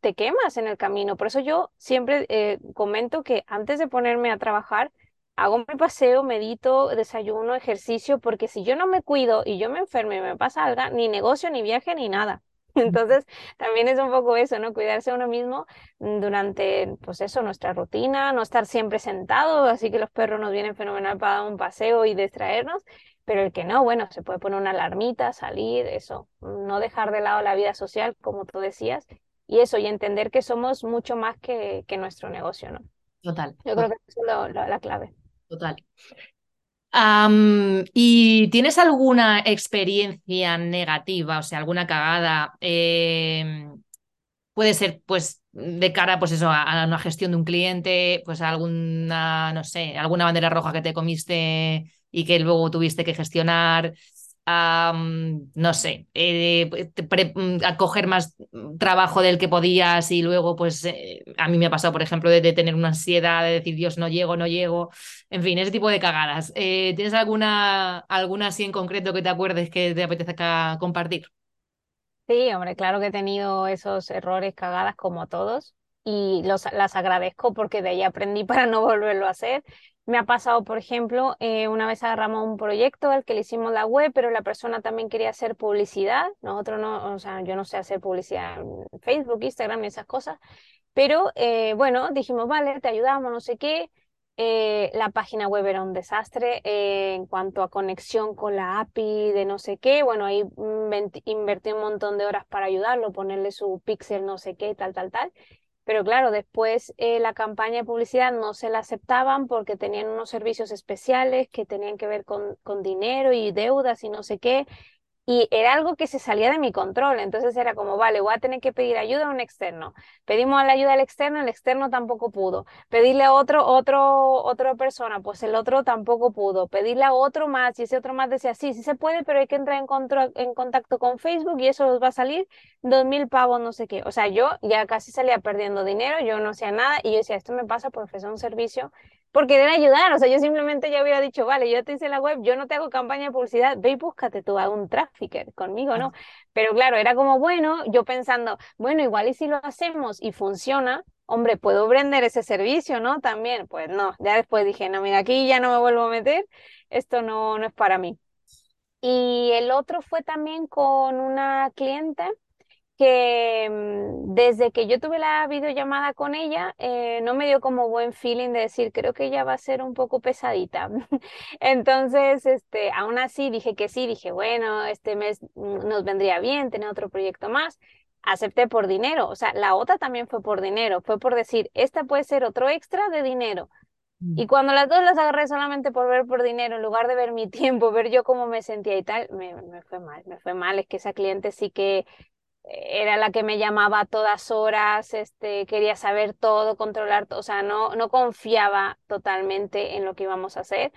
B: te quemas en el camino. Por eso yo siempre eh, comento que antes de ponerme a trabajar, hago mi paseo, medito, desayuno, ejercicio, porque si yo no me cuido y yo me enfermo y me pasa algo, ni negocio, ni viaje, ni nada. Entonces, también es un poco eso, ¿no? Cuidarse a uno mismo durante, pues eso, nuestra rutina, no estar siempre sentado, así que los perros nos vienen fenomenal para dar un paseo y distraernos, pero el que no, bueno, se puede poner una alarmita, salir, eso, no dejar de lado la vida social, como tú decías, y eso, y entender que somos mucho más que, que nuestro negocio, ¿no?
A: Total.
B: Yo creo que eso es la clave.
A: Total. ¿Y tienes alguna experiencia negativa, o sea, alguna cagada? Em, puede ser, pues, de cara, pues eso, a, una gestión de un cliente, pues alguna, no sé, alguna bandera roja que te comiste y que luego tuviste que gestionar, no sé, eh, acoger más trabajo del que podías y luego, pues, eh, a mí me ha pasado, por ejemplo, de, tener una ansiedad, de decir, Dios, no llego, no llego, en fin, ese tipo de cagadas. Eh, ¿Tienes alguna, alguna así en concreto que te acuerdes que te apetezca compartir?
B: Sí, hombre, claro que he tenido esos errores, cagadas como todos y los, las agradezco porque de ahí aprendí para no volverlo a hacer. Me ha pasado, por ejemplo, eh, una vez agarramos un proyecto al que le hicimos la web, pero la persona también quería hacer publicidad. Nosotros no, o sea, yo no sé hacer publicidad en Facebook, Instagram y esas cosas. Pero eh, bueno, dijimos, vale, te ayudamos, no sé qué. Eh, la página web era un desastre en cuanto a conexión con la API de no sé qué. Bueno, ahí invertí un montón de horas para ayudarlo, ponerle su pixel no sé qué, tal, tal, tal. Pero claro, después eh, la campaña de publicidad no se la aceptaban porque tenían unos servicios especiales que tenían que ver con, con dinero y deudas y no sé qué y era algo que se salía de mi control. Entonces era como, vale, voy a tener que pedir ayuda a un externo. Pedimos la ayuda al externo, el externo tampoco pudo. Pedirle a otro, otro, otra persona, pues el otro tampoco pudo. Pedirle a otro más y ese otro más decía, sí, sí se puede, pero hay que entrar en, en contacto con Facebook y eso os va a salir dos mil pavos, no sé qué. O sea, yo ya casi salía perdiendo dinero, yo no hacía nada y yo decía, esto me pasa por ofrecer un servicio por querer ayudar. O sea, yo simplemente ya hubiera dicho, vale, yo te hice la web, yo no te hago campaña de publicidad, ve y búscate tú a un trafficker conmigo, ¿no? Pero claro, era como, bueno, yo pensando, bueno, igual y si lo hacemos y funciona, hombre, puedo vender ese servicio, ¿no? También, pues no, ya después dije, no, mira, aquí ya no me vuelvo a meter, esto no, no es para mí. Y el otro fue también con una cliente que mm, desde que yo tuve la videollamada con ella, eh, no me dio como buen feeling de decir, creo que ella va a ser un poco pesadita. Entonces, este, aún así dije que sí, dije, bueno, este mes nos vendría bien tener otro proyecto más. Acepté por dinero, o sea, la otra también fue por dinero, fue por decir, esta puede ser otro extra de dinero. Y mm. cuando las dos las agarré solamente por ver por dinero, en lugar de ver mi tiempo, ver yo cómo me sentía y tal, me, me fue mal, me fue mal. Es que esa cliente sí que era la que me llamaba a todas horas, este, quería saber todo, controlar todo, o sea, no, no confiaba totalmente en lo que íbamos a hacer.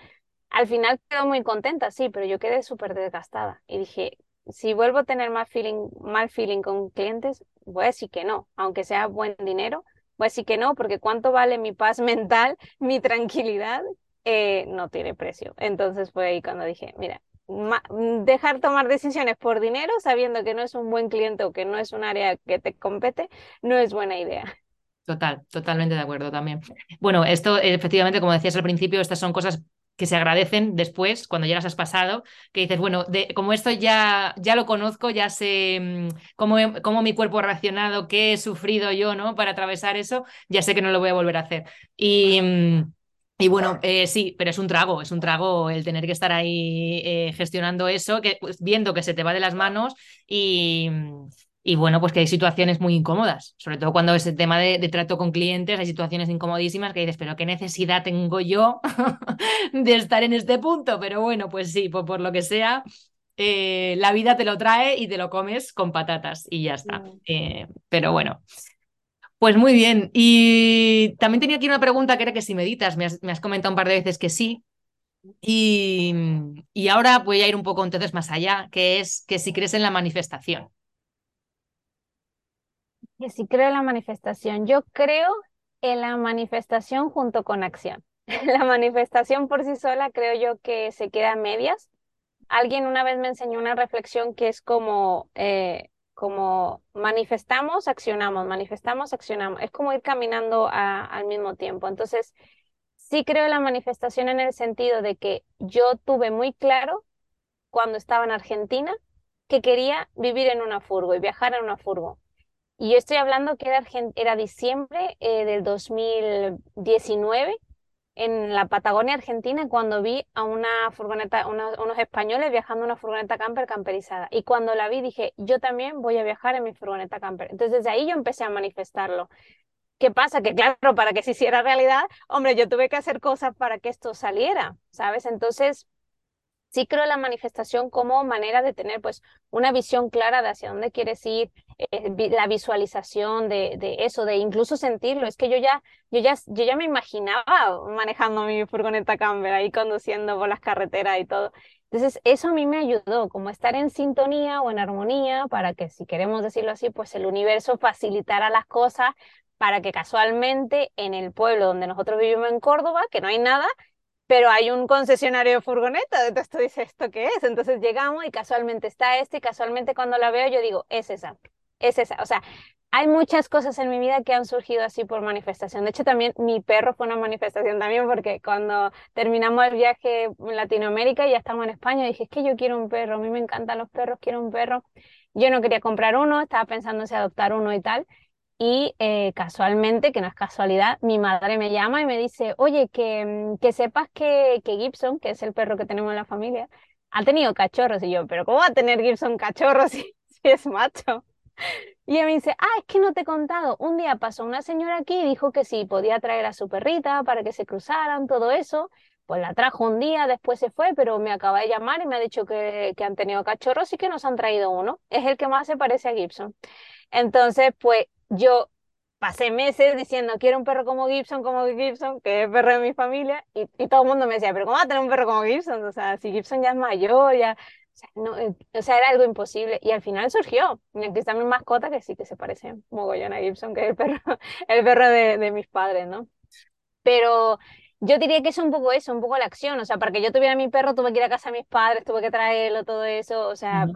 B: Al final quedó muy contenta, sí, pero yo quedé súper desgastada y dije, si vuelvo a tener mal feeling, mal feeling con clientes, voy a decir que no, aunque sea buen dinero, voy a decir que no, porque cuánto vale mi paz mental, mi tranquilidad, eh, no tiene precio. Entonces fue ahí cuando dije, mira, dejar tomar decisiones por dinero sabiendo que no es un buen cliente o que no es un área que te compete, no es buena idea.
A: Total, totalmente de acuerdo también. Bueno, esto efectivamente, como decías al principio, estas son cosas que se agradecen después, cuando llegas has pasado, que dices, bueno, de, como esto ya, ya lo conozco, ya sé mm, cómo, cómo, mi cuerpo ha reaccionado, qué he sufrido yo, ¿no? Para atravesar eso, ya sé que no lo voy a volver a hacer. Y, mm, y bueno, eh, sí, pero es un trago, es un trago el tener que estar ahí eh, gestionando eso, que, pues, viendo que se te va de las manos y, y bueno, pues que hay situaciones muy incómodas, sobre todo cuando es el tema de, trato con clientes, hay situaciones incomodísimas que dices, pero ¿qué necesidad tengo yo de estar en este punto? Pero bueno, pues sí, por, lo que sea, eh, la vida te lo trae y te lo comes con patatas y ya está. Mm. Eh, pero bueno. Pues muy bien. Y también tenía aquí una pregunta que era que si meditas, me has, comentado un par de veces que sí. Y, y ahora voy a ir un poco entonces más allá, que es que si crees en la manifestación
B: que sí creo en la manifestación. Yo creo en la manifestación junto con acción. La manifestación por sí sola creo yo que se queda a medias. Alguien una vez me enseñó una reflexión que es como, eh, como manifestamos, accionamos, manifestamos, accionamos. Es como ir caminando al mismo tiempo. Entonces, sí creo la manifestación en el sentido de que yo tuve muy claro cuando estaba en Argentina que quería vivir en una furgo y viajar en una furgo. Y yo estoy hablando que era, era diciembre eh, del 2019 en la Patagonia Argentina cuando vi a una furgoneta, unos españoles viajando en una furgoneta camper camperizada. Y cuando la vi dije, yo también voy a viajar en mi furgoneta camper. Entonces desde ahí yo empecé a manifestarlo. ¿Qué pasa? Que claro, para que se hiciera realidad, hombre, yo tuve que hacer cosas para que esto saliera, ¿sabes? Entonces, sí creo la manifestación como manera de tener pues una visión clara de hacia dónde quieres ir, eh, la visualización de, de, eso, de incluso sentirlo. Es que yo ya, yo ya, yo ya me imaginaba manejando mi furgoneta camper ahí conduciendo por las carreteras y todo. Entonces, eso a mí me ayudó, como estar en sintonía o en armonía para que, si queremos decirlo así, pues el universo facilitara las cosas para que casualmente en el pueblo donde nosotros vivimos en Córdoba, que no hay nada, pero hay un concesionario de furgoneta, entonces tú dices, ¿esto qué es? Entonces llegamos y casualmente está este y casualmente cuando la veo yo digo, es esa, es esa. O sea, hay muchas cosas en mi vida que han surgido así por manifestación. De hecho, también mi perro fue una manifestación también porque cuando terminamos el viaje en Latinoamérica y ya estamos en España, dije, es que yo quiero un perro, a mí me encantan los perros, quiero un perro. Yo no quería comprar uno, estaba pensando en si adoptar uno y tal. Y eh, casualmente, que no es casualidad, mi madre me llama y me dice, oye, que, mm, que sepas que, que Gibson, que es el perro que tenemos en la familia, ha tenido cachorros. Y yo, pero ¿cómo va a tener Gibson cachorros si, si es macho? Y ella me dice, ah, es que no te he contado. Un día pasó una señora aquí y dijo que sí, podía traer a su perrita para que se cruzaran, todo eso. Pues la trajo un día, después se fue, pero me acaba de llamar y me ha dicho que, que han tenido cachorros y que nos han traído uno. Es el que más se parece a Gibson. Entonces, pues yo pasé meses diciendo, quiero un perro como Gibson, como Gibson, que es el perro de mi familia, y, todo el mundo me decía, pero ¿cómo va a tener un perro como Gibson? O sea, si Gibson ya es mayor, ya... O sea, no, eh, o sea, era algo imposible. Y al final surgió. Y aquí está mi mascota, que sí que se parece mogollón a Gibson, que es el perro, el perro de, de mis padres, ¿no? Pero yo diría que es un poco eso, un poco la acción. O sea, para que yo tuviera mi perro, tuve que ir a casa de mis padres, tuve que traerlo, todo eso. O sea,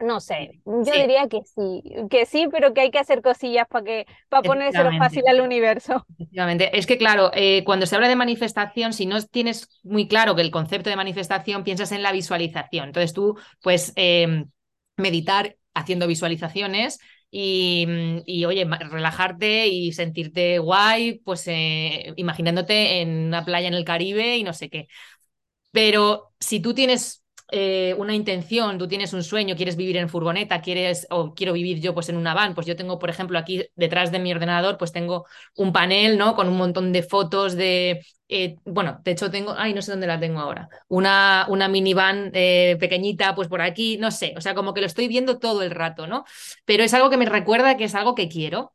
B: no sé, yo diría que sí, que sí, pero que hay que hacer cosillas para que para ponérselo fácil al universo.
A: Efectivamente, es que claro, eh, cuando se habla de manifestación, si no tienes muy claro que el concepto de manifestación, piensas en la visualización. Entonces tú, pues, em, meditar haciendo visualizaciones y, y, oye, relajarte y sentirte guay, pues eh, imaginándote en una playa en el Caribe y no sé qué. Pero si tú tienes eh, una intención, tú tienes un sueño, quieres vivir en furgoneta, quieres o quiero vivir yo pues en una van, pues yo tengo, por ejemplo, aquí detrás de mi ordenador, pues tengo un panel, ¿no? Con un montón de fotos de, eh, bueno, de hecho tengo, ay, no sé dónde la tengo ahora, una, una minivan eh, pequeñita, pues por aquí, no sé, o sea, como que lo estoy viendo todo el rato, ¿no? Pero es algo que me recuerda que es algo que quiero.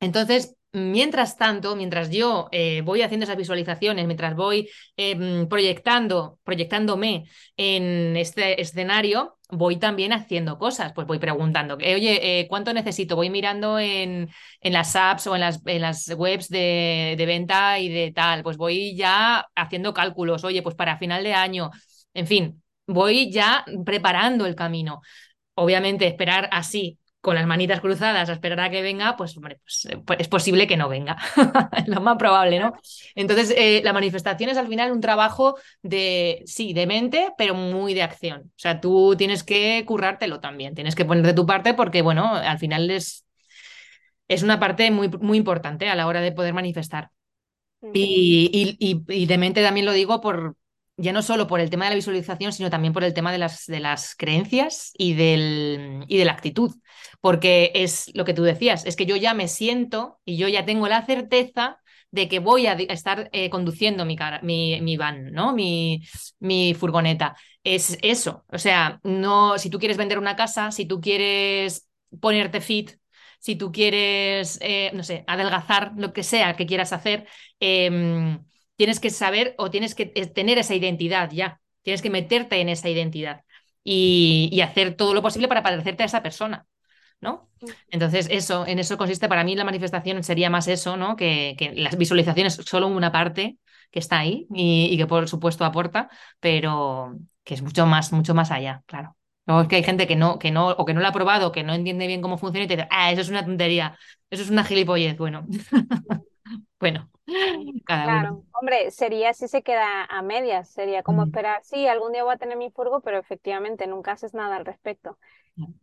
A: Entonces, mientras tanto, mientras yo eh, voy haciendo esas visualizaciones, mientras voy em, proyectando, proyectándome en este escenario, voy también haciendo cosas. Pues voy preguntando, oye, eh, ¿cuánto necesito? Voy mirando en, en las apps o en las, en las webs de, de, venta y de tal. Pues voy ya haciendo cálculos. Oye, pues para final de año, en fin. voy ya preparando el camino. Obviamente, esperar así con las manitas cruzadas a esperar a que venga, pues, hombre, pues, eh, es posible que no venga, lo más probable, ¿no? Entonces, eh, la manifestación es al final un trabajo de, sí, de mente, pero muy de acción. O sea, tú tienes que currártelo también, tienes que poner de tu parte porque, bueno, al final es, es una parte muy, muy importante a la hora de poder manifestar. Y, y, y, de mente también lo digo por, ya no solo por el tema de la visualización, sino también por el tema de las, de las creencias y, del, y de la actitud. Porque es lo que tú decías, es que yo ya me siento y yo ya tengo la certeza de que voy a estar eh, conduciendo mi, mi, mi, van, ¿no? Mi, mi furgoneta. Es eso. O sea, no, si tú quieres vender una casa, si tú quieres ponerte fit, si tú quieres, eh, no sé, adelgazar, lo que sea que quieras hacer, eh, tienes que saber o tienes que eh, tener esa identidad ya, tienes que meterte en esa identidad y, hacer todo lo posible para parecerte a esa persona. ¿no? Entonces, eso, en eso consiste, para mí la manifestación sería más eso, ¿no? Que, que las visualizaciones solo una parte que está ahí y, que por supuesto aporta, pero que es mucho más, mucho más allá, claro. Luego es que hay gente que no, que no, o que no lo ha probado, que no entiende bien cómo funciona y te dice, ah, eso es una tontería, eso es una gilipollez. Bueno, bueno, cada
B: claro, hombre, sería si se queda a medias, sería como esperar, sí, algún día voy a tener mi furgo, pero efectivamente nunca haces nada al respecto.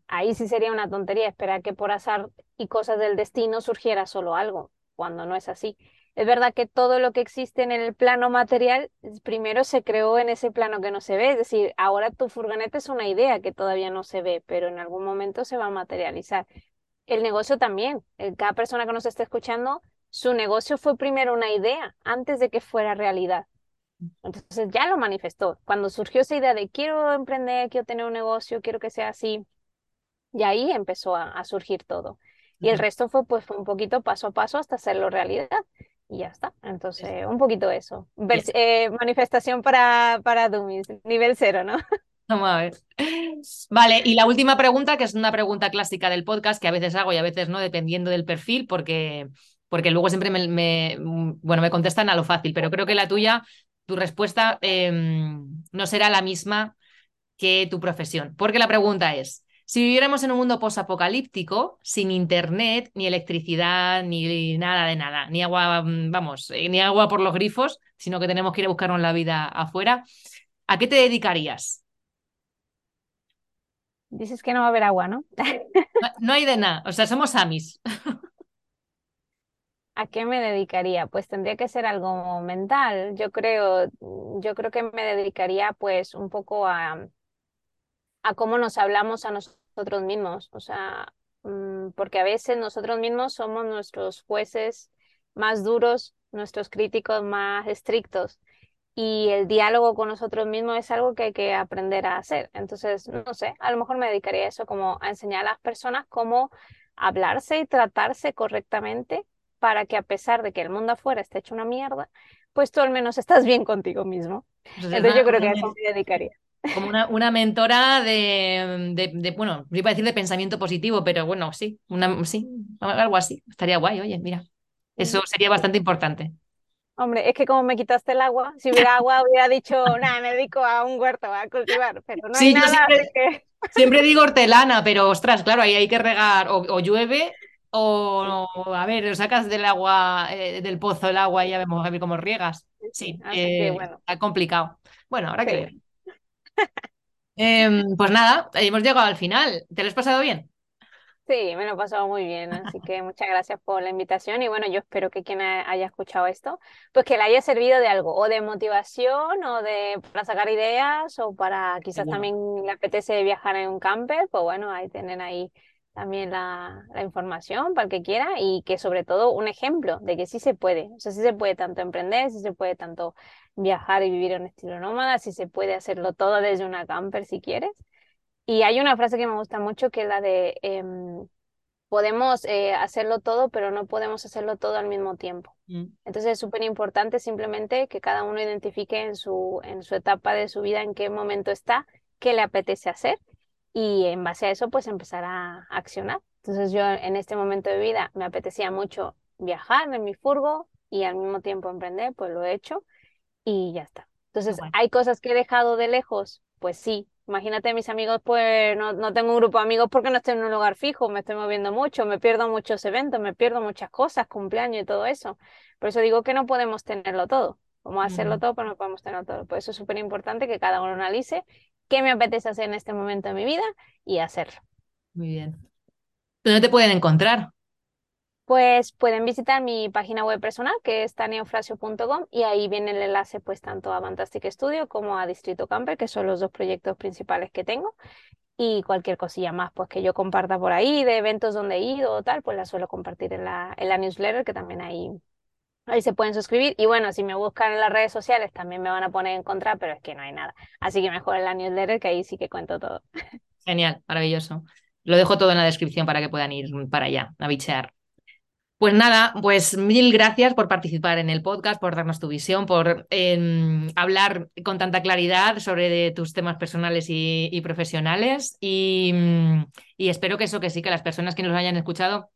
B: Ahí sí sería una tontería esperar que por azar y cosas del destino surgiera solo algo, cuando no es así. Es verdad que todo lo que existe en el plano material primero se creó en ese plano que no se ve, es decir, ahora tu furgoneta es una idea que todavía no se ve, pero en algún momento se va a materializar. El negocio también, cada persona que nos esté escuchando su negocio fue primero una idea antes de que fuera realidad. Entonces ya lo manifestó. Cuando surgió esa idea de quiero emprender, quiero tener un negocio, quiero que sea así, y ahí empezó a, surgir todo. Y el resto fue pues fue un poquito paso a paso hasta hacerlo realidad. Y ya está. Entonces, un poquito eso. Eh, manifestación para, para Dummies, nivel cero, ¿no?
A: Vamos a ver. Vale, y la última pregunta, que es una pregunta clásica del podcast, que a veces hago y a veces no, dependiendo del perfil, porque porque luego siempre me, bueno, me contestan a lo fácil, pero creo que la tuya, tu respuesta em, no será la misma que tu profesión. Porque la pregunta es, si viviéramos en un mundo posapocalíptico, sin internet, ni electricidad, ni nada de nada, ni agua, mm, vamos, eh, ni agua por los grifos, sino que tenemos que ir a buscarnos la vida afuera, ¿a qué te dedicarías?
B: Dices que no va a haber agua, ¿no?
A: No, no hay de nada, o sea, somos amis.
B: ¿A qué me dedicaría? Pues tendría que ser algo mental. Yo creo, yo creo que me dedicaría pues un poco a, a cómo nos hablamos a nosotros mismos. O sea, mm, porque a veces nosotros mismos somos nuestros jueces más duros, nuestros críticos más estrictos. Y el diálogo con nosotros mismos es algo que hay que aprender a hacer. Entonces, no sé, a lo mejor me dedicaría a eso, como a enseñar a las personas cómo hablarse y tratarse correctamente para que a pesar de que el mundo afuera esté hecho una mierda, pues tú al menos estás bien contigo mismo. Pues Entonces yo creo que a eso me dedicaría.
A: Como una, una mentora de, de, bueno, iba a decir de pensamiento positivo, pero bueno, sí, una, sí, algo así. Estaría guay, oye, mira. Eso sería bastante importante.
B: Hombre, es que como me quitaste el agua, si hubiera agua hubiera dicho, nada, me dedico a un huerto, a cultivar, pero no hay nada.
A: Siempre, siempre, digo hortelana, pero ostras, claro, ahí hay que regar, o llueve o, a ver, sacas del agua, eh, del pozo el agua y ya vemos a ver cómo riegas. Sí, eh, bueno. está complicado. Bueno, ahora que em, pues nada, hemos llegado al final. ¿Te lo has pasado bien?
B: Sí, me lo he pasado muy bien, así que muchas gracias por la invitación y bueno, yo espero que quien haya escuchado esto, pues que le haya servido de algo, o de motivación, o de para sacar ideas, o para quizás también le apetece viajar en un camper, pues bueno, ahí tienen ahí también la, información para el que quiera y que sobre todo un ejemplo de que sí se puede, o sea, sí se puede tanto emprender, sí se puede tanto viajar y vivir en un estilo nómada, sí se puede hacerlo todo desde una camper si quieres. Y hay una frase que me gusta mucho que es la de em, podemos eh, hacerlo todo, pero no podemos hacerlo todo al mismo tiempo. Mm. Entonces es súper importante simplemente que cada uno identifique en su, en su etapa de su vida en qué momento está, qué le apetece hacer y en base a eso pues empezar a accionar. Entonces yo en este momento de vida me apetecía mucho viajar en mi furgo y al mismo tiempo emprender, pues lo he hecho y ya está. Entonces hay cosas que he dejado de lejos pues sí. Imagínate, mis amigos, pues no, no tengo un grupo de amigos porque no estoy en un lugar fijo, me estoy moviendo mucho, me pierdo muchos eventos, me pierdo muchas cosas, cumpleaños y todo eso. Por eso digo que no podemos tenerlo todo. Vamos a hacerlo todo, pero no podemos tenerlo todo. Por eso es súper importante que cada uno analice qué me apetece hacer en este momento de mi vida y hacerlo.
A: Muy bien. ¿Dónde te pueden encontrar?
B: Pues pueden visitar mi página web personal, que es taneofrasio.com, y ahí viene el enlace pues tanto a Fantastic Studio como a Distrito Camper, que son los dos proyectos principales que tengo. Y cualquier cosilla más pues que yo comparta por ahí, de eventos donde he ido o tal, pues la suelo compartir en la, en la newsletter, que también ahí, ahí se pueden suscribir. Y bueno, si me buscan en las redes sociales también me van a poner en contra, pero es que no hay nada. Así que mejor en la newsletter, que ahí sí que cuento todo.
A: Genial, maravilloso. Lo dejo todo en la descripción para que puedan ir para allá, a bichear. Pues nada, pues mil gracias por participar en el podcast, por darnos tu visión, por em, hablar con tanta claridad sobre tus temas personales y, profesionales. Y, y, espero que eso que sí, que las personas que nos hayan escuchado,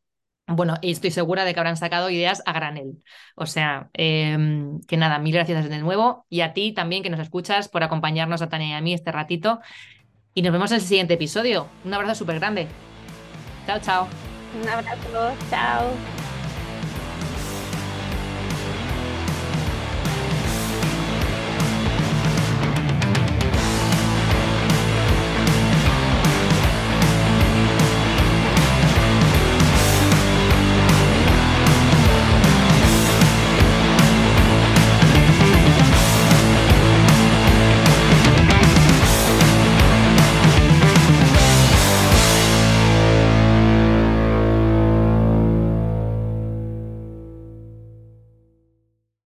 A: bueno, estoy segura de que habrán sacado ideas a granel. O sea, em, que nada, mil gracias de nuevo y a ti también que nos escuchas por acompañarnos a Tania y a mí este ratito. Y nos vemos en el siguiente episodio. Un abrazo súper grande. Chao, chao.
B: Un abrazo, chao.